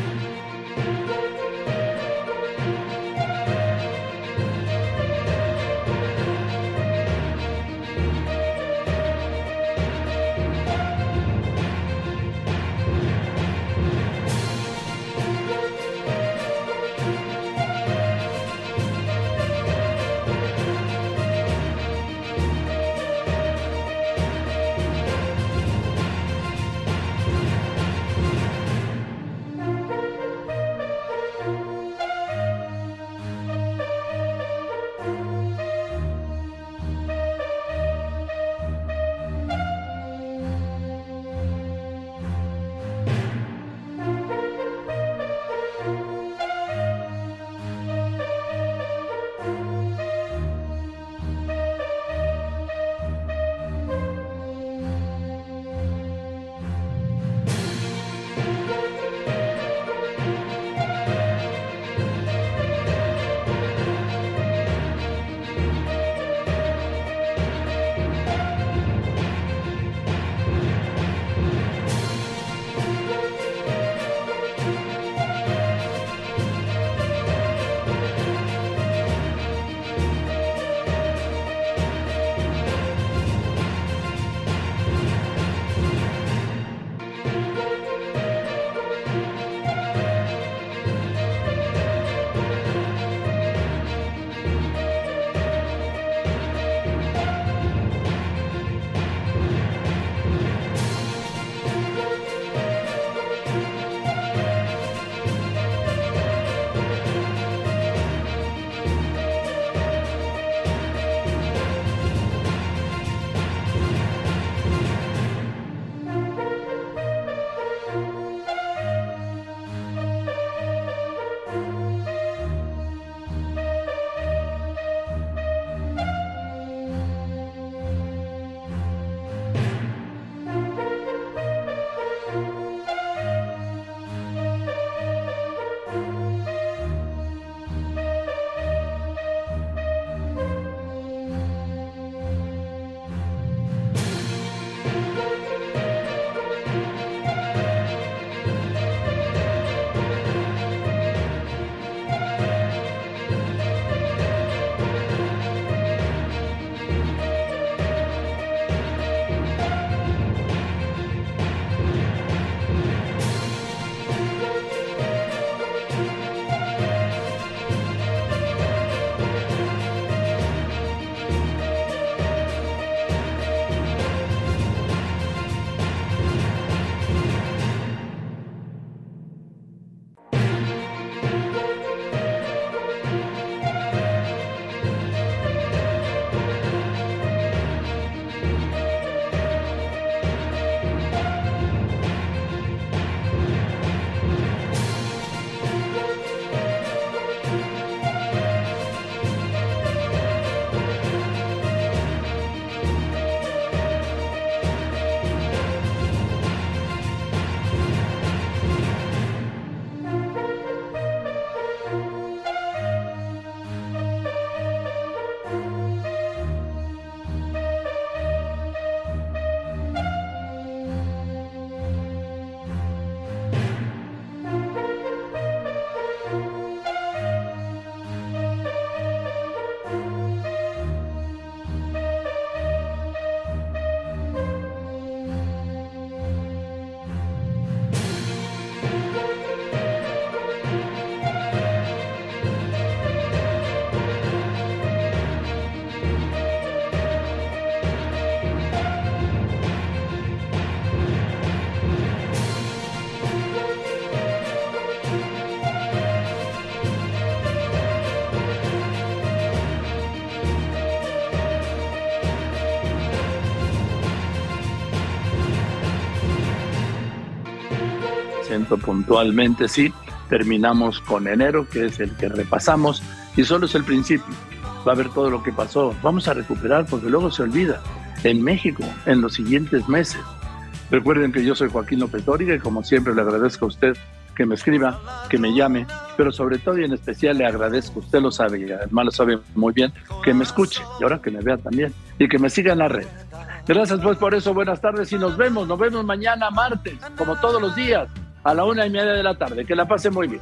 Seguimiento puntualmente, sí. Terminamos con enero, que es el que repasamos, y solo es el principio. Va a ver todo lo que pasó. Vamos a recuperar porque luego se olvida. En México, en los siguientes meses. Recuerden que yo soy Joaquín López Dóriga y como siempre le agradezco a usted que me escriba, que me llame, pero sobre todo y en especial le agradezco, usted lo sabe y además lo sabe muy bien, que me escuche y ahora que me vea también y que me siga en la red. Gracias pues por eso, buenas tardes y nos vemos, nos vemos mañana martes, como todos los días, a la una y media de la tarde. Que la pase muy bien.